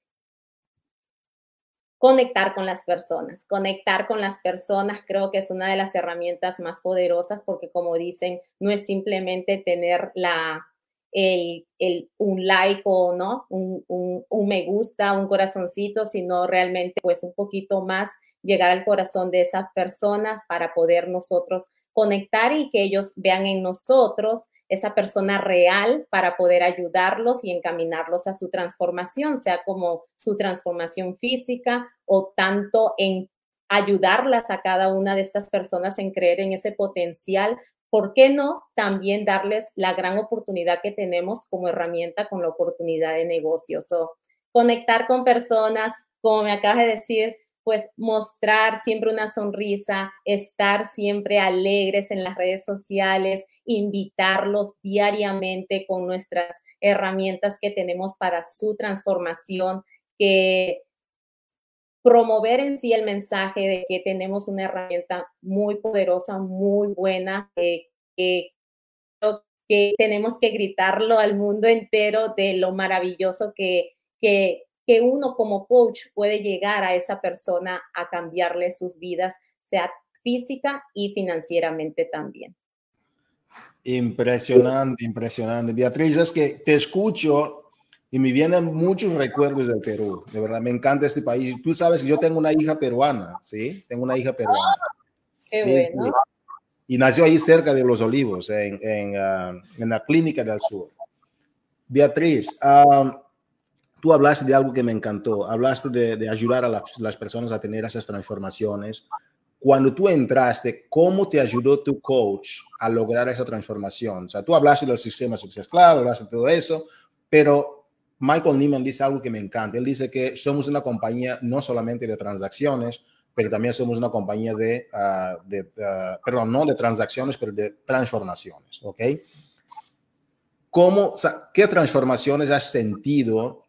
conectar con las personas. Conectar con las personas creo que es una de las herramientas más poderosas porque como dicen, no es simplemente tener la, el, el, un like o no, un, un, un, me gusta, un corazoncito, sino realmente pues un poquito más llegar al corazón de esas personas para poder nosotros conectar y que ellos vean en nosotros esa persona real para poder ayudarlos y encaminarlos a su transformación, sea como su transformación física o tanto en ayudarlas a cada una de estas personas en creer en ese potencial. ¿Por qué no también darles la gran oportunidad que tenemos como herramienta con la oportunidad de negocios? O conectar con personas, como me acabas de decir, pues mostrar siempre una sonrisa, estar siempre alegres en las redes sociales, invitarlos diariamente con nuestras herramientas que tenemos para su transformación, que promover en sí el mensaje de que tenemos una herramienta muy poderosa, muy buena, que, que, que tenemos que gritarlo al mundo entero de lo maravilloso que, que, que uno como coach puede llegar a esa persona a cambiarle sus vidas, sea física y financieramente también. Impresionante, impresionante. Beatriz, es que te escucho y me vienen muchos recuerdos del Perú. De verdad, me encanta este país. Tú sabes que yo tengo una hija peruana, ¿sí? Tengo una hija peruana. qué bueno. Y nació ahí cerca de Los Olivos, en, en, uh, en la Clínica del Sur. Beatriz, um, tú hablaste de algo que me encantó, hablaste de, ayudar a las, personas a tener esas transformaciones. Cuando tú entraste, ¿cómo te ayudó tu coach a lograr esa transformación? O sea, tú hablaste del sistema Success Claro, hablaste de todo eso, pero Michael Neiman dice algo que me encanta. Él dice que somos una compañía no solamente de transacciones, pero también somos una compañía de, uh, perdón, no de transacciones, pero de transformaciones, ¿ok? ¿Cómo, ¿Qué transformaciones has sentido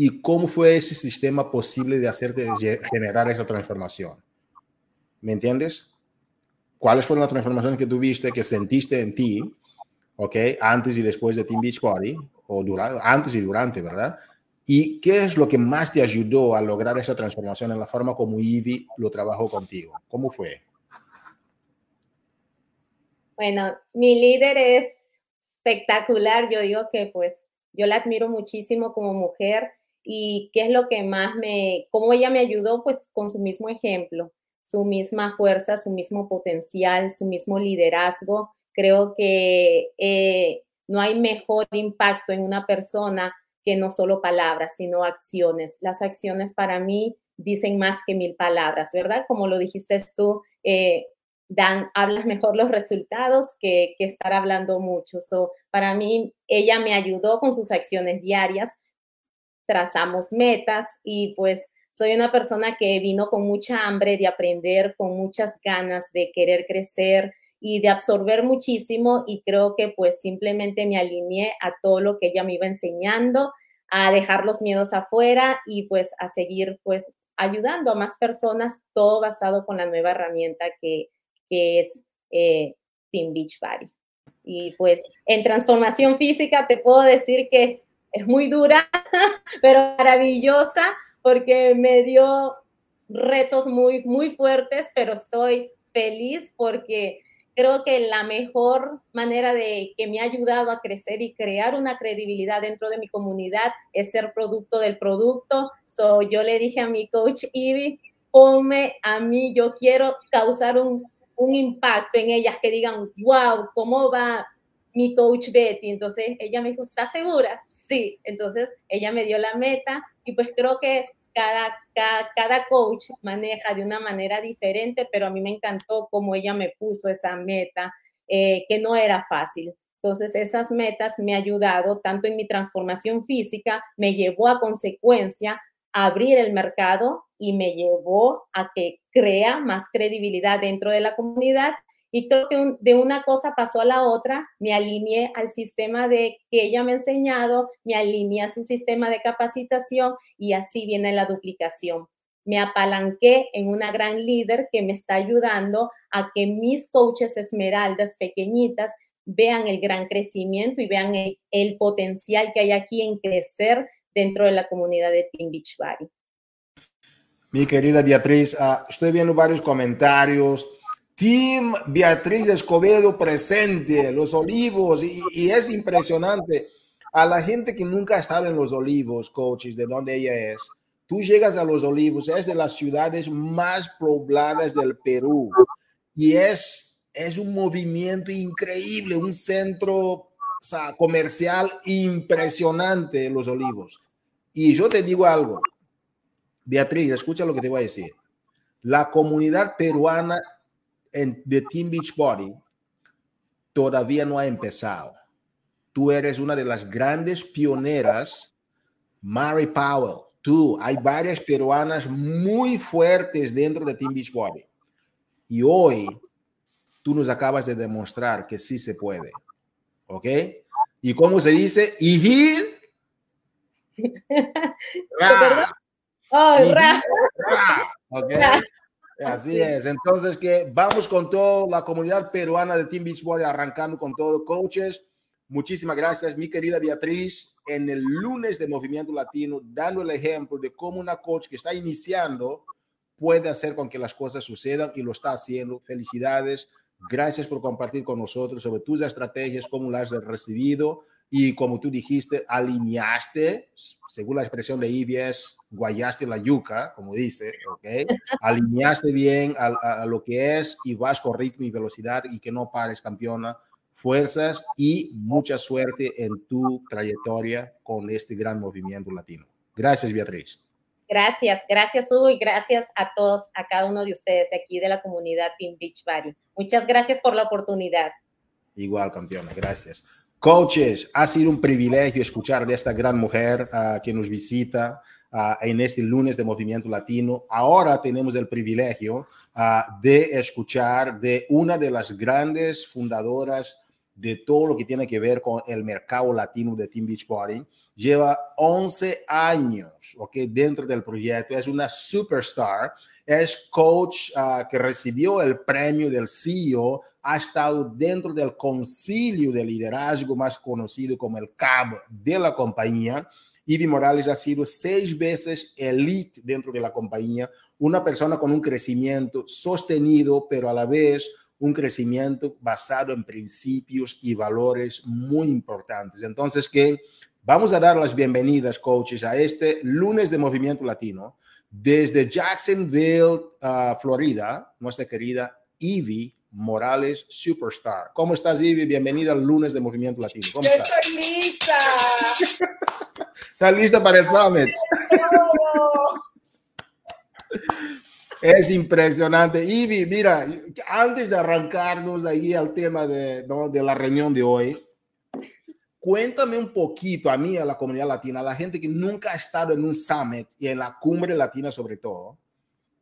y cómo fue ese sistema posible de hacerte generar esa transformación. ¿Me entiendes? ¿Cuáles fueron las transformaciones que tuviste, que sentiste en ti, ok, antes y después de Team Beach Party, o durante, antes y durante, ¿verdad? ¿Y qué es lo que más te ayudó a lograr esa transformación en la forma como Ivy lo trabajó contigo? ¿Cómo fue? Bueno, mi líder es espectacular. Yo digo que pues yo la admiro muchísimo como mujer y qué es lo que más me, cómo ella me ayudó, pues con su mismo ejemplo, su misma fuerza, su mismo potencial, su mismo liderazgo. Creo que eh, no hay mejor impacto en una persona que no solo palabras, sino acciones. Las acciones para mí dicen más que mil palabras, ¿verdad? Como lo dijiste tú, eh, dan, hablas mejor los resultados que, que estar hablando mucho. So, para mí, ella me ayudó con sus acciones diarias trazamos metas y pues soy una persona que vino con mucha hambre de aprender, con muchas ganas de querer crecer y de absorber muchísimo y creo que pues simplemente me alineé a todo lo que ella me iba enseñando, a dejar los miedos afuera y pues a seguir pues ayudando a más personas, todo basado con la nueva herramienta que, es eh, Team Beachbody. Y pues en transformación física te puedo decir que es muy dura, pero maravillosa porque me dio retos muy, muy fuertes, pero estoy feliz porque creo que la mejor manera de que me ha ayudado a crecer y crear una credibilidad dentro de mi comunidad es ser producto del producto. So, yo le dije a mi coach Ivy, ponme a mí, yo quiero causar un, un impacto en ellas, que digan, wow, ¿cómo va mi coach Betty? Entonces ella me dijo, ¿estás segura? Sí, entonces ella me dio la meta y pues creo que cada, cada, coach maneja de una manera diferente, pero a mí me encantó cómo ella me puso esa meta, eh, que no era fácil. Entonces, esas metas me ha ayudado tanto en mi transformación física, me llevó a consecuencia a abrir el mercado y me llevó a que crea más credibilidad dentro de la comunidad y creo de una cosa pasó a la otra, me alineé al sistema de que ella me ha enseñado, me alineé a su sistema de capacitación y así viene la duplicación. Me apalanqué en una gran líder que me está ayudando a que mis coaches esmeraldas pequeñitas vean el gran crecimiento y vean el, potencial que hay aquí en crecer dentro de la comunidad de Team Beachbody. Mi querida Beatriz, uh, estoy viendo varios comentarios Team Beatriz Escobedo presente, Los Olivos, y, es impresionante. A la gente que nunca ha estado en Los Olivos, coaches, de donde ella es, tú llegas a Los Olivos, es de las ciudades más pobladas del Perú y es es un movimiento increíble, un centro comercial impresionante, Los Olivos. Y yo te digo algo, Beatriz, escucha lo que te voy a decir. La comunidad peruana en, de Team Beach Body todavía no ha empezado. Tú eres una de las grandes pioneras, Mary Powell. Tú, hay varias peruanas muy fuertes dentro de Team Beach Body. Y hoy tú nos acabas de demostrar que sí se puede. ¿Ok? ¿Y cómo se dice? Y Oh, Okay. Así es. Entonces, que vamos con toda la comunidad peruana de Team Beachbody, arrancando con todo. Coaches, muchísimas gracias, mi querida Beatriz, en el lunes de Movimiento Latino, dando el ejemplo de cómo una coach que está iniciando puede hacer con que las cosas sucedan y lo está haciendo. Felicidades. Gracias por compartir con nosotros sobre tus estrategias, cómo las has recibido y como tú dijiste, alineaste, según la expresión de IBS, guayaste la yuca, como dice, ¿ok? Alineaste bien a, lo que es y vas con ritmo y velocidad y que no pares, campeona. Fuerzas y mucha suerte en tu trayectoria con este gran movimiento latino. Gracias, Beatriz. Gracias, gracias Hugo y gracias a todos, a cada uno de ustedes de aquí de la comunidad Team Beach Valley. Muchas gracias por la oportunidad. Igual, campeona, gracias. Coaches, ha sido un privilegio escuchar de esta gran mujer uh, que nos visita uh, en este lunes de Movimiento Latino. Ahora tenemos el privilegio uh, de escuchar de una de las grandes fundadoras de todo lo que tiene que ver con el mercado latino de Team Beachbody. Lleva 11 años okay, dentro del proyecto, es una superstar, es coach que recibió el premio del CEO ha estado dentro del concilio de liderazgo más conocido como el CAB de la compañía. Ivy Morales ha sido seis veces elite dentro de la compañía, una persona con un crecimiento sostenido, pero a la vez un crecimiento basado en principios y valores muy importantes. Entonces, que vamos a dar las bienvenidas, coaches, a este lunes de Movimiento Latino desde Jacksonville, uh, Florida, nuestra querida Ivy Morales Superstar. ¿Cómo estás, Ivy? Bienvenida al lunes de Movimiento Latino. ¿Cómo Yo estás? estoy lista. ¿Estás lista para el Summit? Es impresionante. Ivy, mira, antes de arrancarnos ahí al tema de, ¿no? de la reunión de hoy, cuéntame un poquito a mí, a la comunidad latina, a la gente que nunca ha estado en un summit y en la cumbre latina sobre todo,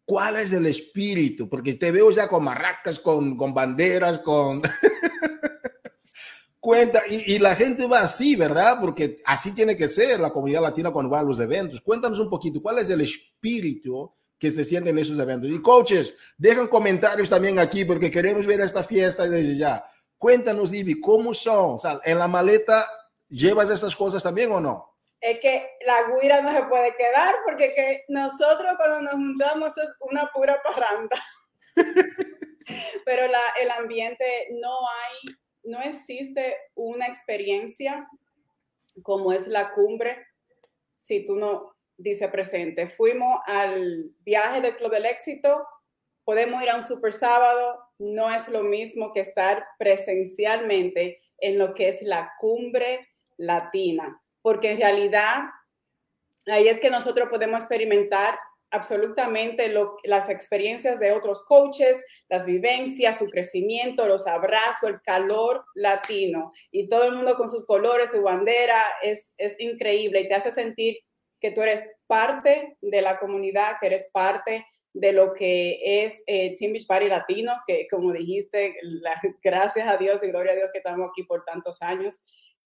¿Cuál es el espíritu? Porque te veo ya con marracas, con, banderas, con... Cuenta, y, y, la gente va así, ¿verdad? Porque así tiene que ser la comunidad latina cuando va a los eventos. Cuéntanos un poquito, ¿cuál es el espíritu que se siente en esos eventos? Y coaches, dejan comentarios también aquí porque queremos ver esta fiesta desde ya. Cuéntanos, Ivy, ¿cómo son? O sea, ¿en la maleta llevas estas cosas también o no? Es que la guira no se puede quedar porque que nosotros cuando nos juntamos es una pura parranda. Pero la, el ambiente no hay, no existe una experiencia como es la cumbre si tú no dices presente. Fuimos al viaje del Club del Éxito, podemos ir a un super sábado, no es lo mismo que estar presencialmente en lo que es la cumbre latina porque en realidad ahí es que nosotros podemos experimentar absolutamente las experiencias de otros coaches, las vivencias, su crecimiento, los abrazos, el calor latino. Y todo el mundo con sus colores, su bandera, es, es increíble y te hace sentir que tú eres parte de la comunidad, que eres parte de lo que es eh, Team Beach Party Latino, que como dijiste, gracias a Dios y gloria a Dios que estamos aquí por tantos años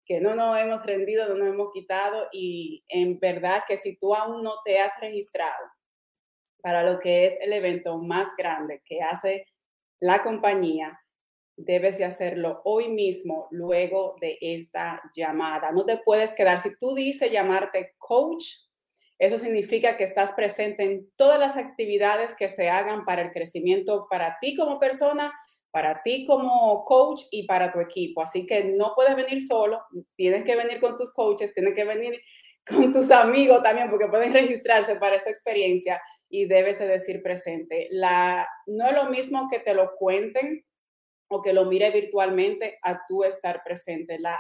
que no nos hemos rendido, no nos hemos quitado y en verdad que si tú aún no te has registrado para lo que es el evento más grande que hace la compañía, debes de hacerlo hoy mismo, luego de esta llamada. No te puedes quedar. Si tú dices llamarte coach, eso significa que estás presente en todas las actividades que se hagan para el crecimiento para ti como persona, para ti como coach y para tu equipo. Así que no puedes venir solo, tienes que venir con tus coaches, tienes que venir con tus amigos también, porque pueden registrarse para esta experiencia y debes de decir presente. La, no es lo mismo que te lo cuenten o que lo mire virtualmente a tú estar presente. La,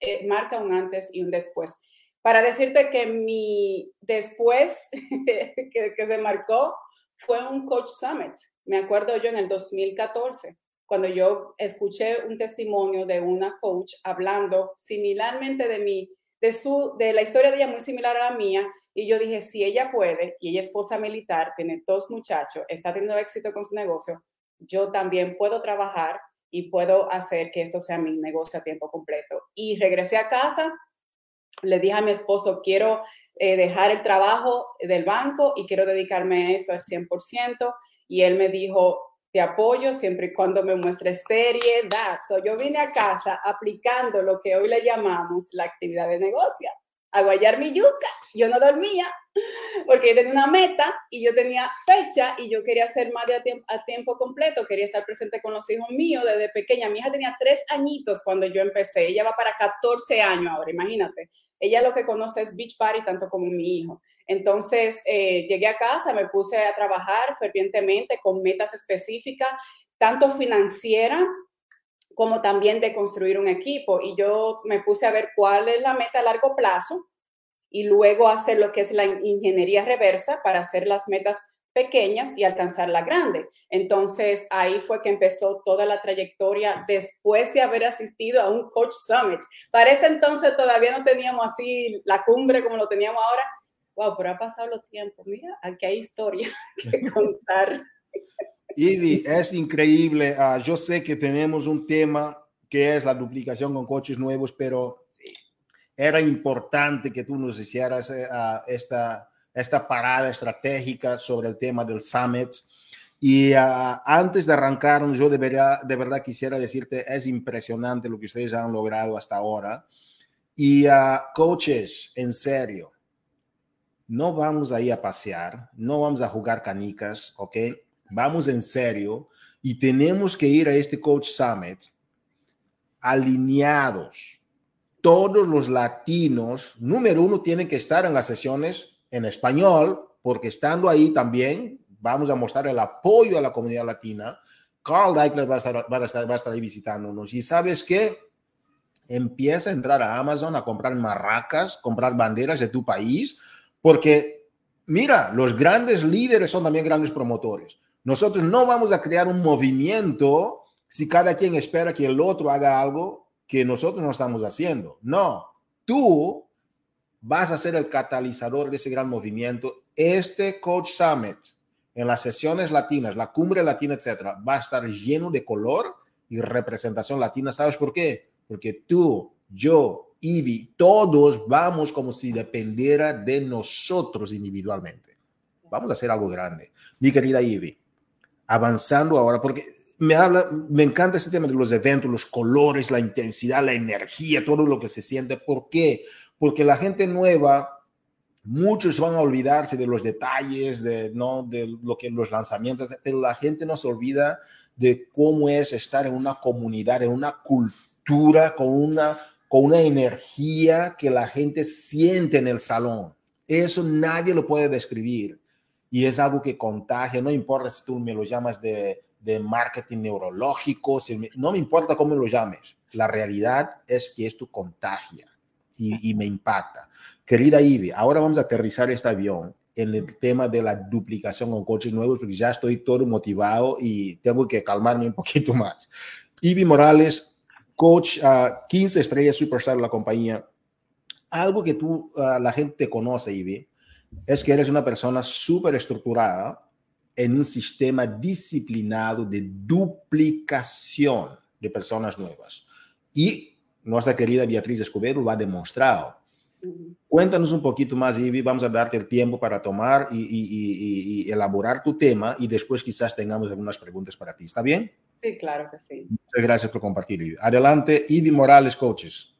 eh, marca un antes y un después. Para decirte que mi después que, que se marcó fue un Coach Summit. Me acuerdo yo en el 2014 cuando yo escuché un testimonio de una coach hablando similarmente de mí, de, su, de la historia de ella muy similar a la mía, y yo dije, si ella puede, y ella es esposa militar, tiene dos muchachos, está teniendo éxito con su negocio, yo también puedo trabajar y puedo hacer que esto sea mi negocio a tiempo completo. Y regresé a casa, le dije a mi esposo, quiero eh, dejar el trabajo del banco y quiero dedicarme a esto al 100%, y él me dijo, te apoyo siempre y cuando me muestres seriedad. So, yo vine a casa aplicando lo que hoy le llamamos la actividad de negocio, a mi yuca. Yo no dormía porque yo tenía una meta y yo tenía fecha y yo quería hacer más de a tiempo, a tiempo completo, quería estar presente con los hijos míos desde pequeña. Mi hija tenía tres añitos cuando yo empecé, ella va para 14 años ahora, imagínate. Ella lo que conoce es beach party tanto como mi hijo. Entonces, eh, llegué a casa, me puse a trabajar fervientemente con metas específicas, tanto financiera como también de construir un equipo. Y yo me puse a ver cuál es la meta a largo plazo y luego hacer lo que es la ingeniería reversa para hacer las metas pequeñas y alcanzar la grande. Entonces ahí fue que empezó toda la trayectoria después de haber asistido a un Coach Summit. Para ese entonces todavía no teníamos así la cumbre como lo teníamos ahora, wow, pero ha pasado los tiempos. Mira, aquí hay historia que contar. Ivy, es increíble. Uh, yo sé que tenemos un tema que es la duplicación con coches nuevos, pero. Era importante que tú nos hicieras uh, esta, esta parada estratégica sobre el tema del summit. Y uh, antes de arrancar, yo debería, de verdad quisiera decirte, es impresionante lo que ustedes han logrado hasta ahora. Y coaches, en serio, no vamos a ir a pasear, no vamos a jugar canicas, ¿ok? Vamos en serio y tenemos que ir a este Coach Summit alineados. Todos los latinos, número uno, tienen que estar en las sesiones en español, porque estando ahí también vamos a mostrar el apoyo a la comunidad latina. Carl Deichler va a estar, va a estar, va a estar ahí visitándonos. Y sabes qué? Empieza a entrar a Amazon a comprar marracas, comprar banderas de tu país, porque, mira, los grandes líderes son también grandes promotores. Nosotros no vamos a crear un movimiento si cada quien espera que el otro haga algo que nosotros no estamos haciendo. No, tú vas a ser el catalizador de ese gran movimiento. Este Coach Summit en las sesiones latinas, la cumbre latina, etcétera, va a estar lleno de color y representación latina. ¿Sabes por qué? Porque tú, yo, Ivy, todos vamos como si dependiera de nosotros individualmente. Vamos a hacer algo grande. Mi querida Ivy, avanzando ahora, porque me habla, me encanta este tema de los eventos, los colores, la intensidad, la energía, todo lo que se siente. ¿Por qué? Porque la gente nueva, muchos van a olvidarse de los detalles, de, ¿no? de lo que los lanzamientos, pero la gente no se olvida de cómo es estar en una comunidad, en una cultura, con una con una energía que la gente siente en el salón. Eso nadie lo puede describir y es algo que contagia, no importa si tú me lo llamas de, de marketing neurológico, no me importa cómo lo llames, la realidad es que esto contagia y, me impacta. Querida Ivy, ahora vamos a aterrizar este avión en el tema de la duplicación con coches nuevos, porque ya estoy todo motivado y tengo que calmarme un poquito más. Ivy Morales, coach uh, 15 estrellas superstar de la compañía. Algo que tú, uh, la gente conoce, Ivy, es que eres una persona súper estructurada en un sistema disciplinado de duplicación de personas nuevas. Y nuestra querida Beatriz Escobedo lo ha demostrado. Cuéntanos un poquito más, Ivy. Vamos a darte el tiempo para tomar y, y, y, y elaborar tu tema y después quizás tengamos algunas preguntas para ti. ¿Está bien? Sí, claro que sí. Muchas gracias por compartir. Adelante, Ivy Morales, coaches.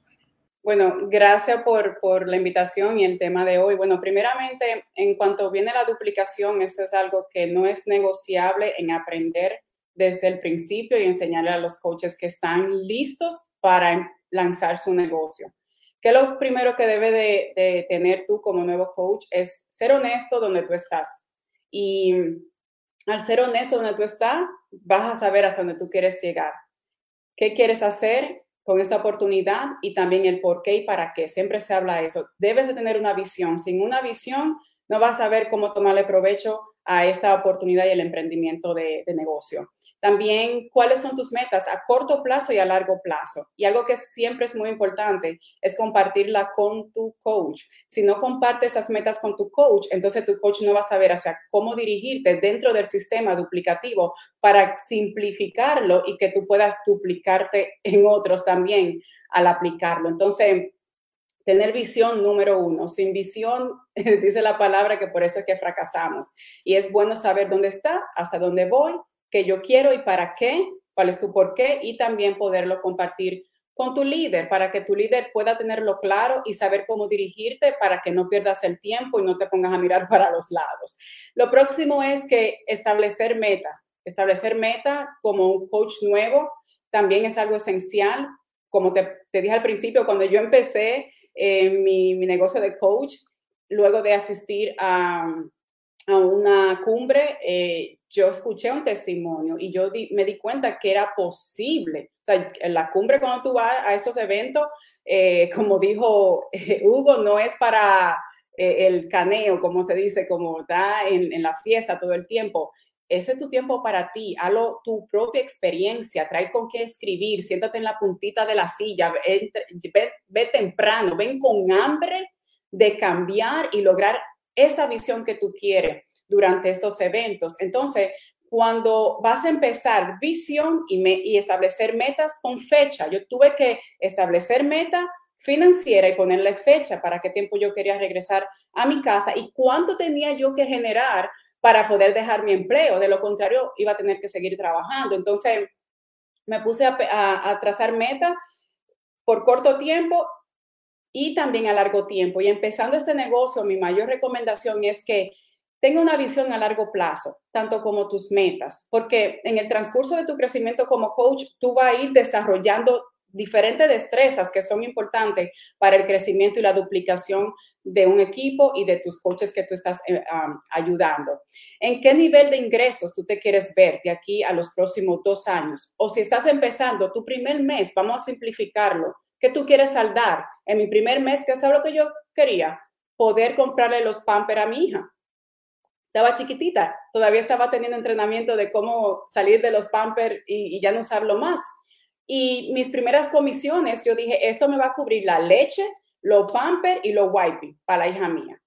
Bueno, gracias por, por, la invitación y el tema de hoy. Bueno, primeramente, en cuanto viene la duplicación, eso es algo que no es negociable en aprender desde el principio y enseñarle a los coaches que están listos para lanzar su negocio. Que lo primero que debe de, de tener tú como nuevo coach es ser honesto donde tú estás. Y al ser honesto donde tú estás, vas a saber hasta dónde tú quieres llegar. qué quieres hacer con esta oportunidad y también el por qué y para qué. Siempre se habla de eso. Debes de tener una visión. Sin una visión no vas a saber cómo tomarle provecho a esta oportunidad y el emprendimiento de, negocio. También, ¿cuáles son tus metas a corto plazo y a largo plazo? Y algo que siempre es muy importante es compartirla con tu coach. Si no compartes esas metas con tu coach, entonces tu coach no va a saber hacia cómo dirigirte dentro del sistema duplicativo para simplificarlo y que tú puedas duplicarte en otros también al aplicarlo. Entonces, Tener visión número uno. Sin visión, dice la palabra que por eso es que fracasamos. Y es bueno saber dónde está, hasta dónde voy, qué yo quiero y para qué, cuál es tu por qué y también poderlo compartir con tu líder para que tu líder pueda tenerlo claro y saber cómo dirigirte para que no pierdas el tiempo y no te pongas a mirar para los lados. Lo próximo es que establecer meta. Establecer meta como un coach nuevo también es algo esencial. Como te, dije al principio, cuando yo empecé, mi, mi, negocio de coach, luego de asistir a, a una cumbre, eh, yo escuché un testimonio y yo me di cuenta que era posible. O sea, en la cumbre cuando tú vas a estos eventos, eh, como dijo eh, Hugo, no es para el caneo, como se dice, como está en, en, la fiesta todo el tiempo ese es tu tiempo para ti, hazlo tu propia experiencia, trae con qué escribir, siéntate en la puntita de la silla, ve, temprano, ven con hambre de cambiar y lograr esa visión que tú quieres durante estos eventos. Entonces, cuando vas a empezar visión y, establecer metas con fecha, yo tuve que establecer meta financiera y ponerle fecha para qué tiempo yo quería regresar a mi casa y cuánto tenía yo que generar para poder dejar mi empleo. De lo contrario, iba a tener que seguir trabajando. Entonces, me puse a, trazar metas por corto tiempo y también a largo tiempo. Y empezando este negocio, mi mayor recomendación es que tenga una visión a largo plazo, tanto como tus metas, porque en el transcurso de tu crecimiento como coach, tú vas a ir desarrollando diferentes destrezas que son importantes para el crecimiento y la duplicación de un equipo y de tus coaches que tú estás eh, ayudando. ¿En qué nivel de ingresos tú te quieres ver de aquí a los próximos dos años? O si estás empezando tu primer mes, vamos a simplificarlo. ¿Qué tú quieres saldar? En mi primer mes, ¿qué es lo que yo quería? Poder comprarle los pamper a mi hija. Estaba chiquitita, todavía estaba teniendo entrenamiento de cómo salir de los pamper y, ya no usarlo más. Y mis primeras comisiones, yo dije, esto me va a cubrir la leche, los pamper y los wiping para la hija mía.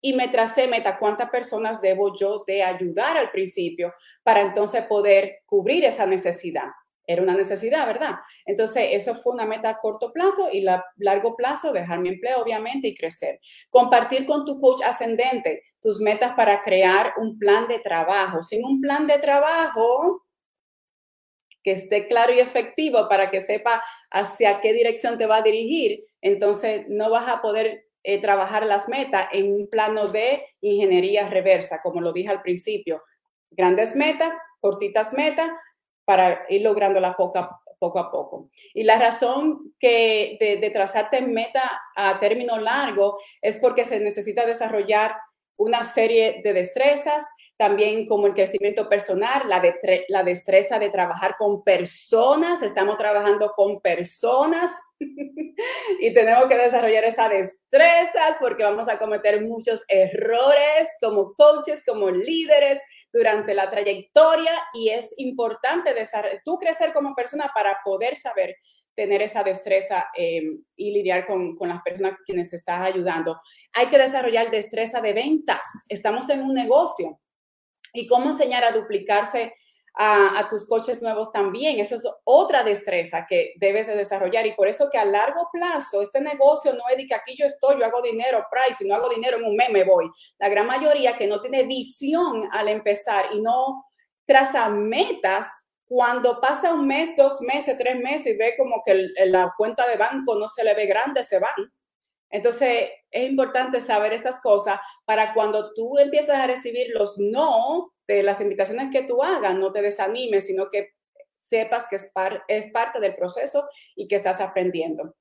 Y me tracé meta cuántas personas debo yo de ayudar al principio para entonces poder cubrir esa necesidad. Era una necesidad, ¿verdad? Entonces, eso fue una meta a corto plazo y a largo plazo, dejar mi empleo, obviamente, y crecer. Compartir con tu coach ascendente tus metas para crear un plan de trabajo. Sin un plan de trabajo, que esté claro y efectivo para que sepa hacia qué dirección te va a dirigir, entonces no vas a poder eh, trabajar las metas en un plano de ingeniería reversa, como lo dije al principio. Grandes metas, cortitas metas, para ir lográndolas poco a, poco a poco. Y la razón que de, de trazarte meta a término largo es porque se necesita desarrollar una serie de destrezas, también como el crecimiento personal, la, la destreza de trabajar con personas, estamos trabajando con personas y tenemos que desarrollar esas destrezas porque vamos a cometer muchos errores como coaches, como líderes durante la trayectoria y es importante tú crecer como persona para poder saber tener esa destreza em, y lidiar con, las personas quienes estás ayudando. Hay que desarrollar destreza de ventas. Estamos en un negocio y cómo enseñar a duplicarse a, tus coches nuevos también. Eso es otra destreza que debes de desarrollar y por eso que a largo plazo este negocio no es de que aquí yo estoy, yo hago dinero, price, si no hago dinero en un mes me voy. La gran mayoría que no tiene visión al empezar y no traza metas, cuando pasa un mes, dos meses, tres meses y ve como que la cuenta de banco no se le ve grande, se van. Entonces, es importante saber estas cosas para cuando tú empiezas a recibir los no de las invitaciones que tú hagas, no te desanimes, sino que sepas que es, es parte del proceso y que estás aprendiendo.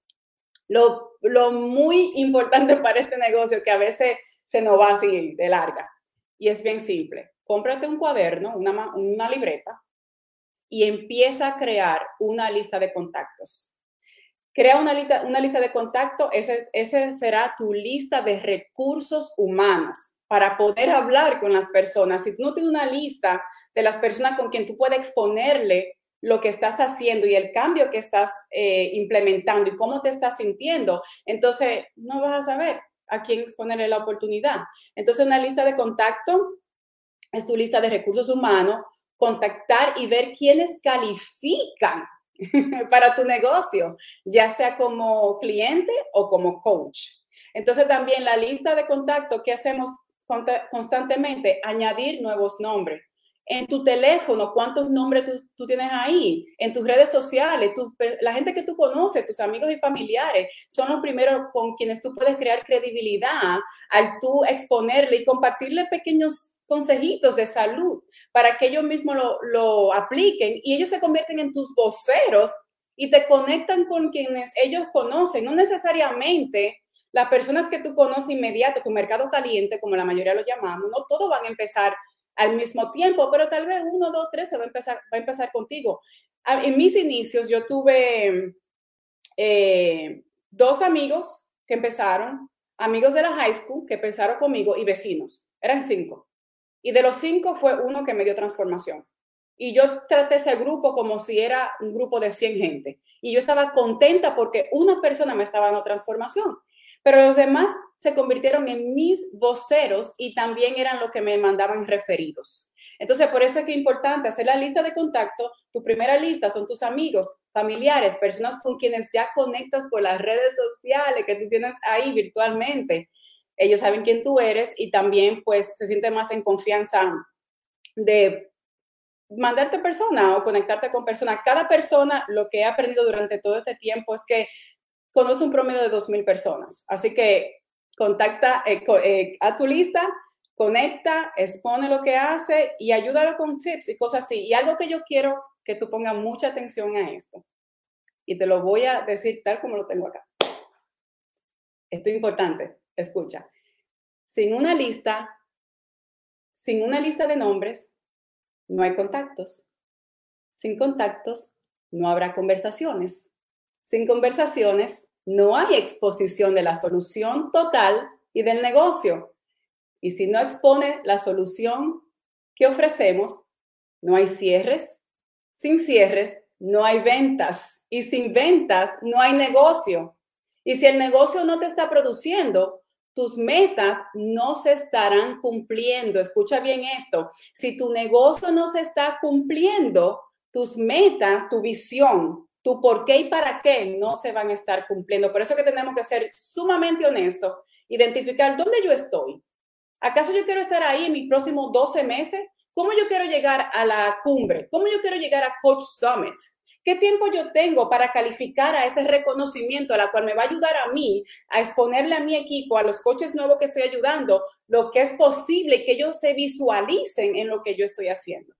Lo, lo, muy importante para este negocio que a veces se nos va así de larga y es bien simple. Cómprate un cuaderno, una, una libreta y empieza a crear una lista de contactos. Crea una lista, una lista de contactos, ese, ese será tu lista de recursos humanos para poder hablar con las personas. Si no tienes una lista de las personas con quien tú puedes exponerle lo que estás haciendo y el cambio que estás eh, implementando y cómo te estás sintiendo, entonces no vas a saber a quién exponerle la oportunidad. Entonces, una lista de contacto es tu lista de recursos humanos, contactar y ver quiénes califican para tu negocio, ya sea como cliente o como coach. Entonces también la lista de contacto que hacemos constantemente, añadir nuevos nombres. En tu teléfono, ¿cuántos nombres tú, tienes ahí? En tus redes sociales, la gente que tú conoces, tus amigos y familiares, son los primeros con quienes tú puedes crear credibilidad al tú exponerle y compartirle pequeños consejitos de salud para que ellos mismos lo, lo apliquen y ellos se convierten en tus voceros y te conectan con quienes ellos conocen, no necesariamente las personas que tú conoces inmediato, tu mercado caliente, como la mayoría lo llamamos, no todos van a empezar al mismo tiempo, pero tal vez uno, dos, tres se va a empezar, va a empezar contigo. En mis inicios yo tuve eh, dos amigos que empezaron, amigos de la high school que empezaron conmigo y vecinos, eran cinco. Y de los cinco fue uno que me dio transformación. Y yo traté ese grupo como si era un grupo de 100 gente. Y yo estaba contenta porque una persona me estaba dando transformación. Pero los demás se convirtieron en mis voceros y también eran los que me mandaban referidos. Entonces, por eso es que es importante hacer la lista de contacto. Tu primera lista son tus amigos, familiares, personas con quienes ya conectas por las redes sociales que tú tienes ahí virtualmente ellos saben quién tú eres y también pues se siente más en confianza de mandarte persona o conectarte con personas. Cada persona, lo que he aprendido durante todo este tiempo es que conoce un promedio de 2.000 personas. Así que contacta eh, eh, a tu lista, conecta, expone lo que hace y ayúdalo con tips y cosas así. Y algo que yo quiero que tú pongas mucha atención a esto. Y te lo voy a decir tal como lo tengo acá. Esto es importante escucha, sin una lista, sin una lista de nombres, no hay contactos. Sin contactos, no habrá conversaciones. Sin conversaciones, no hay exposición de la solución total y del negocio. Y si no expone la solución que ofrecemos, no hay cierres. Sin cierres, no hay ventas. Y sin ventas, no hay negocio. Y si el negocio no te está produciendo, tus metas no se estarán cumpliendo. Escucha bien esto. Si tu negocio no se está cumpliendo, tus metas, tu visión, tu por qué y para qué no se van a estar cumpliendo. Por eso que tenemos que ser sumamente honestos, identificar dónde yo estoy. ¿Acaso yo quiero estar ahí en mis próximos 12 meses? ¿Cómo yo quiero llegar a la cumbre? ¿Cómo yo quiero llegar a Coach Summit? ¿Qué tiempo yo tengo para calificar a ese reconocimiento, a la cual me va a ayudar a mí a exponerle a mi equipo, a los coches nuevos que estoy ayudando, lo que es posible que ellos se visualicen en lo que yo estoy haciendo?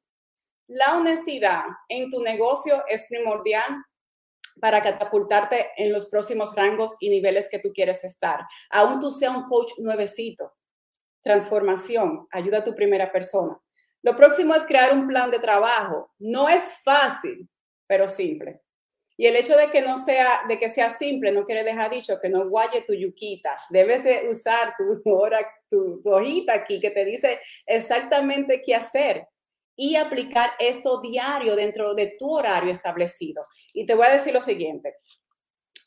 La honestidad en tu negocio es primordial para catapultarte en los próximos rangos y niveles que tú quieres estar. Aún tú seas un coach nuevecito. Transformación, ayuda a tu primera persona. Lo próximo es crear un plan de trabajo. No es fácil, pero simple. Y el hecho de que no sea, de que sea simple, no quiere dejar dicho que no guaye tu yuquita. Debes de usar tu, hora, tu, tu hojita aquí que te dice exactamente qué hacer y aplicar esto diario dentro de tu horario establecido. Y te voy a decir lo siguiente.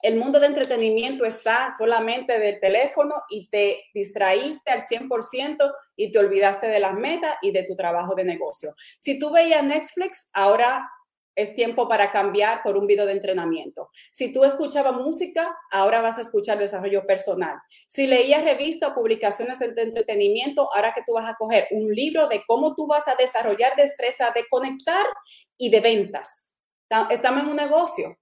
El mundo de entretenimiento está solamente del teléfono y te distraíste al 100% y te olvidaste de las metas y de tu trabajo de negocio. Si tú veías Netflix, ahora es tiempo para cambiar por un video de entrenamiento. Si tú escuchabas música, ahora vas a escuchar desarrollo personal. Si leías revistas o publicaciones de entretenimiento, ahora que tú vas a coger un libro de cómo tú vas a desarrollar destreza de conectar y de ventas. Estamos en un negocio.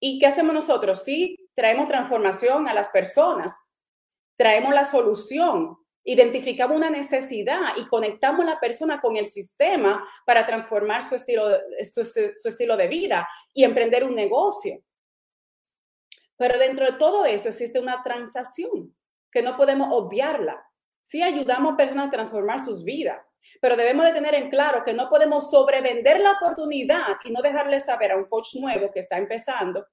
¿Y qué hacemos nosotros? Sí, traemos transformación a las personas, traemos la solución, identificamos una necesidad y conectamos a la persona con el sistema para transformar su estilo, su estilo de vida y emprender un negocio. Pero dentro de todo eso existe una transacción que no podemos obviarla. Sí ayudamos a personas a transformar sus vidas, pero debemos de tener en claro que no podemos sobrevender la oportunidad y no dejarle saber a un coach nuevo que está empezando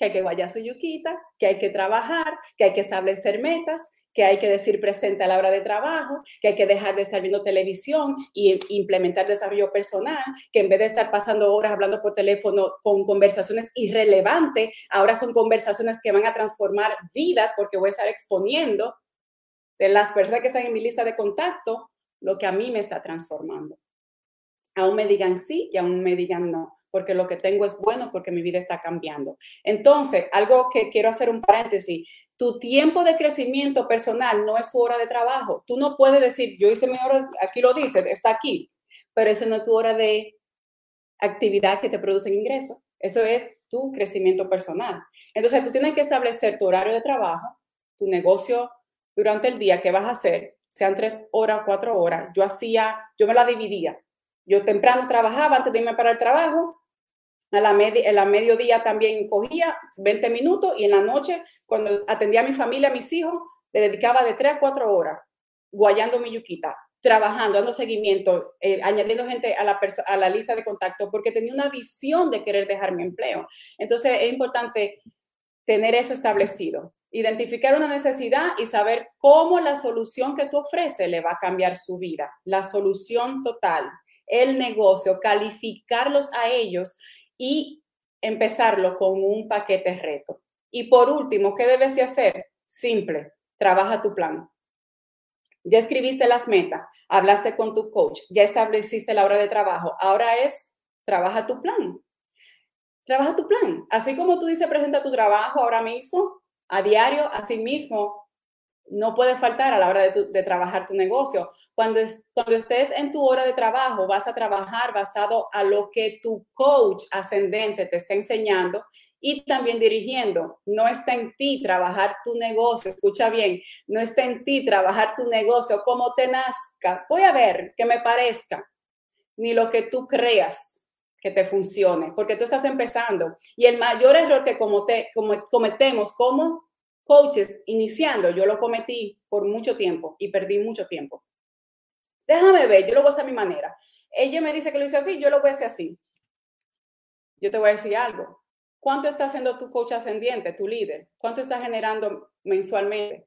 que hay que guayar su yuquita, que hay que trabajar, que hay que establecer metas, que hay que decir presente a la hora de trabajo, que hay que dejar de estar viendo televisión y implementar desarrollo personal, que en vez de estar pasando horas hablando por teléfono con conversaciones irrelevantes, ahora son conversaciones que van a transformar vidas porque voy a estar exponiendo de las personas que están en mi lista de contacto lo que a mí me está transformando. Aún me digan sí y aún me digan no porque lo que tengo es bueno, porque mi vida está cambiando. Entonces, algo que quiero hacer un paréntesis, tu tiempo de crecimiento personal no es tu hora de trabajo. Tú no puedes decir, yo hice mi hora, aquí lo dice, está aquí, pero esa no es tu hora de actividad que te produce ingresos. Eso es tu crecimiento personal. Entonces, tú tienes que establecer tu horario de trabajo, tu negocio durante el día, qué vas a hacer, sean tres horas, cuatro horas. Yo hacía, yo me la dividía. Yo temprano trabajaba antes de irme para el trabajo, a la, en la mediodía también cogía 20 minutos y en la noche, cuando atendía a mi familia, a mis hijos, le dedicaba de 3 a 4 horas guayando mi yuquita, trabajando, dando seguimiento, eh, añadiendo gente a la, a la lista de contacto, porque tenía una visión de querer dejar mi empleo. Entonces es importante tener eso establecido, identificar una necesidad y saber cómo la solución que tú ofreces le va a cambiar su vida, la solución total, el negocio, calificarlos a ellos y empezarlo con un paquete reto. Y por último, ¿qué debes de hacer? Simple, trabaja tu plan. Ya escribiste las metas, hablaste con tu coach, ya estableciste la hora de trabajo. Ahora es, trabaja tu plan. Trabaja tu plan. Así como tú dices, presenta tu trabajo ahora mismo, a diario, así mismo, no puede faltar a la hora de, trabajar tu negocio. Cuando, cuando estés en tu hora de trabajo, vas a trabajar basado a lo que tu coach ascendente te está enseñando y también dirigiendo. No está en ti trabajar tu negocio, escucha bien, no está en ti trabajar tu negocio como te nazca. Voy a ver que me parezca, ni lo que tú creas que te funcione, porque tú estás empezando. Y el mayor error que como te, como cometemos como coaches iniciando, yo lo cometí por mucho tiempo y perdí mucho tiempo. Déjame ver, yo lo voy a hacer a mi manera. Ella me dice que lo hice así, yo lo voy a hacer así. Yo te voy a decir algo. ¿Cuánto está haciendo tu coach ascendiente, tu líder? ¿Cuánto está generando mensualmente?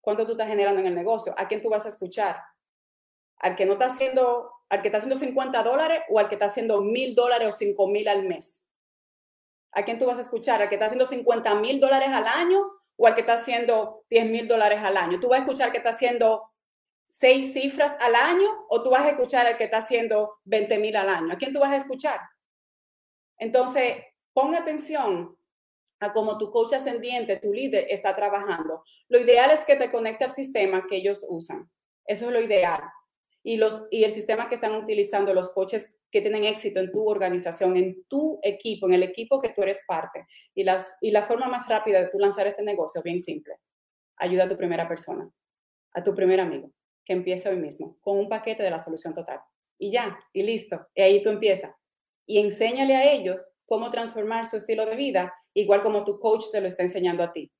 ¿Cuánto tú estás generando en el negocio? ¿A quién tú vas a escuchar? ¿Al que no está haciendo, al que está haciendo 50 dólares o al que está haciendo mil dólares o cinco mil al mes? ¿A quién tú vas a escuchar? ¿Al que está haciendo 50 mil dólares al año o al que está haciendo 10 mil dólares al año. Tú vas a escuchar que está haciendo seis cifras al año o tú vas a escuchar al que está haciendo 20 mil al año. ¿A quién tú vas a escuchar? Entonces, pon atención a cómo tu coach ascendiente, tu líder está trabajando. Lo ideal es que te conecte al sistema que ellos usan. Eso es lo ideal y, los, y el sistema que están utilizando los coaches que tienen éxito en tu organización, en tu equipo, en el equipo que tú eres parte. Y, las, y la forma más rápida de tú lanzar este negocio, bien simple, ayuda a tu primera persona, a tu primer amigo, que empiece hoy mismo, con un paquete de la solución total. Y ya, y listo. Y ahí tú empiezas. Y enséñale a ellos cómo transformar su estilo de vida, igual como tu coach te lo está enseñando a ti.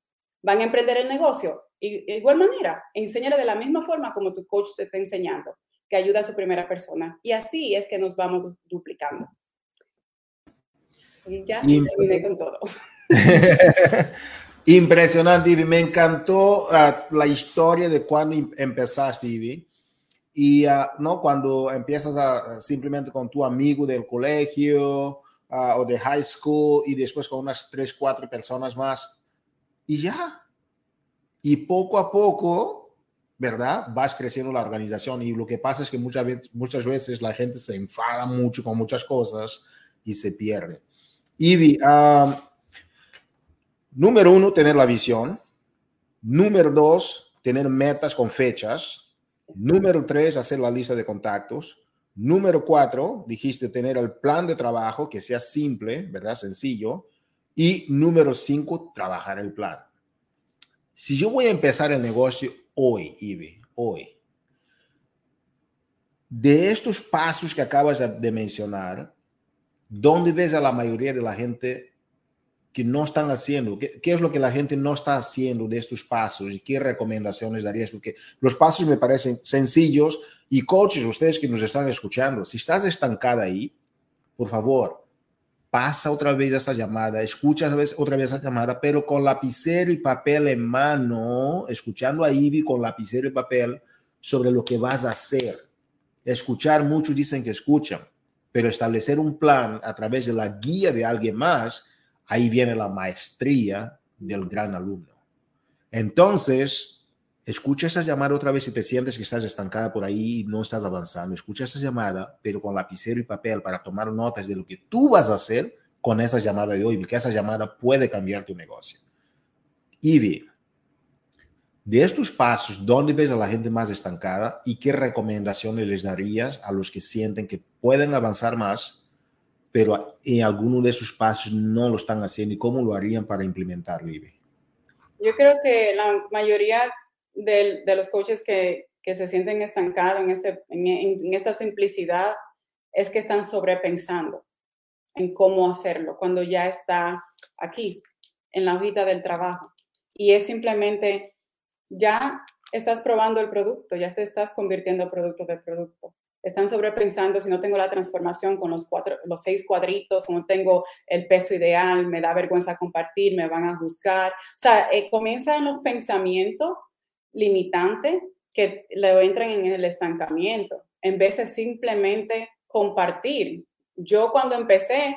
Van a emprender el negocio, y de igual manera, enséñale de la misma forma como tu coach te está enseñando que ayuda a su primera persona. Y así es que nos vamos duplicando. Y ya terminé con todo. Impresionante, Ivy. Me encantó uh, la historia de cuando em-, empezaste, Ivy. Y uh, no cuando empiezas a, simplemente con tu amigo del colegio uh, o de high school y después con unas tres, cuatro personas más. Y ya. Y poco a poco ¿verdad? Vas creciendo la organización y lo que pasa es que muchas veces, muchas veces la gente se enfada mucho con muchas cosas y se pierde. Ivy, número uno, tener la visión. Número dos, tener metas con fechas. Número tres, hacer la lista de contactos. Número cuatro, dijiste tener el plan de trabajo que sea simple, ¿verdad? Sencillo. Y número cinco, trabajar el plan. Si yo voy a empezar el negocio hoy, Ibe, hoy. De estos pasos que acabas de mencionar, ¿dónde ves a la mayoría de la gente que no están haciendo? ¿Qué, ¿Qué, es lo que la gente no está haciendo de estos pasos y qué recomendaciones darías? Porque los pasos me parecen sencillos y coaches, ustedes que nos están escuchando, si estás estancada ahí, por favor, pasa otra vez esa llamada, escucha otra vez, esa llamada, pero con lapicero y papel en mano, escuchando a Ivy con lapicero y papel sobre lo que vas a hacer. Escuchar, muchos dicen que escuchan, pero establecer un plan a través de la guía de alguien más, ahí viene la maestría del gran alumno. Entonces, escucha esa llamada otra vez si te sientes que estás estancada por ahí y no estás avanzando. Escucha esa llamada, pero con lapicero y papel para tomar notas de lo que tú vas a hacer con esa llamada de hoy, porque esa llamada puede cambiar tu negocio. Ivy, de estos pasos, ¿dónde ves a la gente más estancada y qué recomendaciones les darías a los que sienten que pueden avanzar más, pero en alguno de esos pasos no lo están haciendo y cómo lo harían para implementarlo, Ivy? Yo creo que la mayoría de, de los coaches que, que, se sienten estancados en, este, en, esta simplicidad es que están sobrepensando en cómo hacerlo cuando ya está aquí, en la hojita del trabajo. Y es simplemente ya estás probando el producto, ya te estás convirtiendo en producto de producto. Están sobrepensando si no tengo la transformación con los, cuatro, los seis cuadritos, no tengo el peso ideal, me da vergüenza compartir, me van a juzgar. O sea, eh, comienzan los pensamientos limitantes que le entran en el estancamiento, en vez de simplemente compartir. Yo cuando empecé,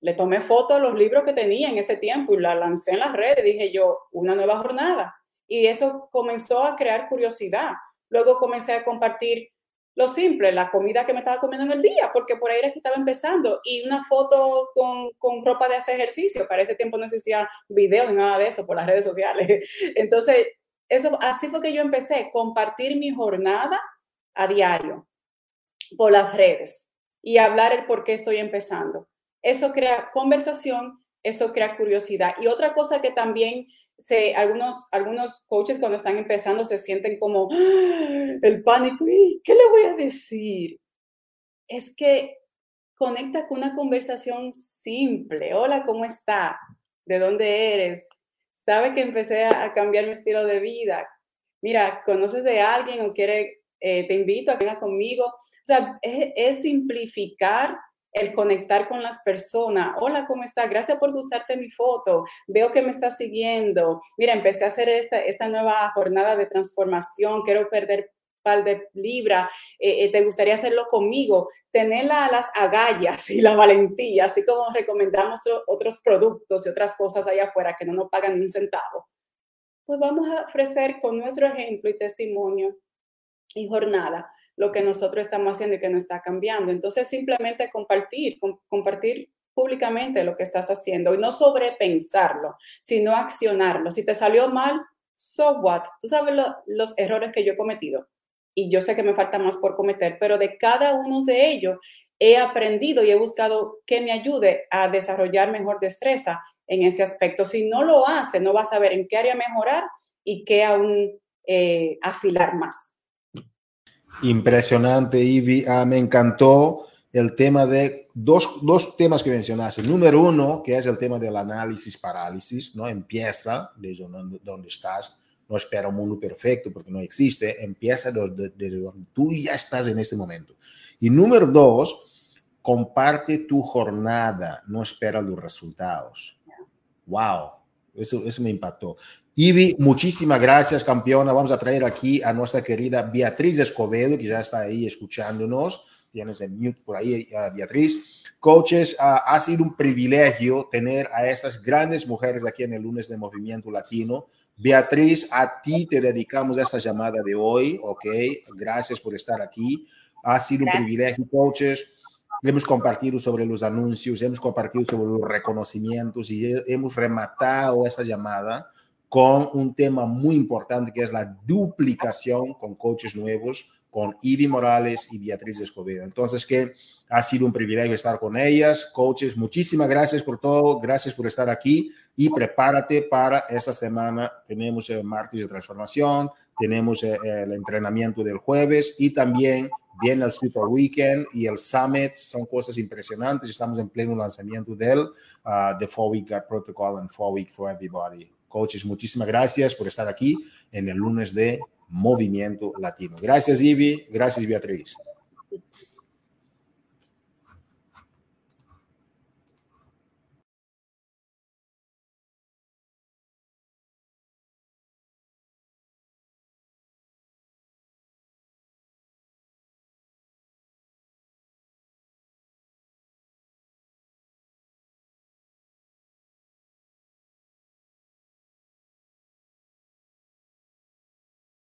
le tomé fotos de los libros que tenía en ese tiempo y la lancé en las redes. Dije yo, una nueva jornada y eso comenzó a crear curiosidad. Luego comencé a compartir lo simple, la comida que me estaba comiendo en el día, porque por ahí era que estaba empezando, y una foto con, con, ropa de hacer ejercicio. Para ese tiempo no existía video ni nada de eso por las redes sociales. Entonces, eso, así fue que yo empecé, compartir mi jornada a diario por las redes y hablar el por qué estoy empezando. Eso crea conversación, eso crea curiosidad. Y otra cosa que también se, algunos, algunos coaches cuando están empezando se sienten como ¡Ah! el pánico, ¿y qué le voy a decir? Es que conecta con una conversación simple. Hola, ¿cómo está? ¿De dónde eres? ¿Sabe que empecé a cambiar mi estilo de vida? Mira, ¿conoces de alguien o quiere, eh, te invito a que venga conmigo? O sea, es, es simplificar el conectar con las personas. Hola, ¿cómo estás? Gracias por gustarte mi foto. Veo que me estás siguiendo. Mira, empecé a hacer esta, esta nueva jornada de transformación. Quiero perder par de libras. Eh, eh, ¿Te gustaría hacerlo conmigo? Tener las agallas y la valentía, así como recomendamos otros productos y otras cosas allá afuera que no nos pagan ni un centavo. Pues vamos a ofrecer con nuestro ejemplo y testimonio y jornada lo que nosotros estamos haciendo y que no está cambiando. Entonces, simplemente compartir, compartir públicamente lo que estás haciendo y no sobrepensarlo, sino accionarlo. Si te salió mal, so what? Tú sabes los errores que yo he cometido y yo sé que me falta más por cometer, pero de cada uno de ellos he aprendido y he buscado que me ayude a desarrollar mejor destreza en ese aspecto. Si no lo hace, no vas a saber en qué área mejorar y qué aún eh, afilar más. Impresionante, Ivy. Ah, me encantó el tema de dos, dos temas que mencionaste. Número uno, que es el tema del análisis parálisis, ¿no? Empieza desde donde estás, no espera un mundo perfecto porque no existe, empieza desde, donde tú ya estás en este momento. Y número dos, comparte tu jornada, no espera los resultados. Wow, eso, eso me impactó. Ivy, muchísimas gracias, campeona. Vamos a traer aquí a nuestra querida Beatriz Escobedo, que ya está ahí escuchándonos. Tienes el mute por ahí, uh, Beatriz. Coaches, uh, ha sido un privilegio tener a estas grandes mujeres aquí en el lunes de Movimiento Latino. Beatriz, a ti te dedicamos esta llamada de hoy, ¿ok? Gracias por estar aquí. Ha sido gracias. un privilegio, coaches. Hemos compartido sobre los anuncios, hemos compartido sobre los reconocimientos y hemos rematado esta llamada con un tema muy importante que es la duplicación con coaches nuevos, con Ivy Morales y Beatriz Escobedo. Entonces, que ha sido un privilegio estar con ellas. Coaches, muchísimas gracias por todo, gracias por estar aquí y prepárate para esta semana. Tenemos el martes de transformación, tenemos el entrenamiento del jueves y también viene el Super Weekend y el Summit, son cosas impresionantes, estamos en pleno lanzamiento del uh, The Four Week Protocol and Four Week for Everybody. Coaches, muchísimas gracias por estar aquí en el lunes de Movimiento Latino. Gracias, Ivy. Gracias, Beatriz.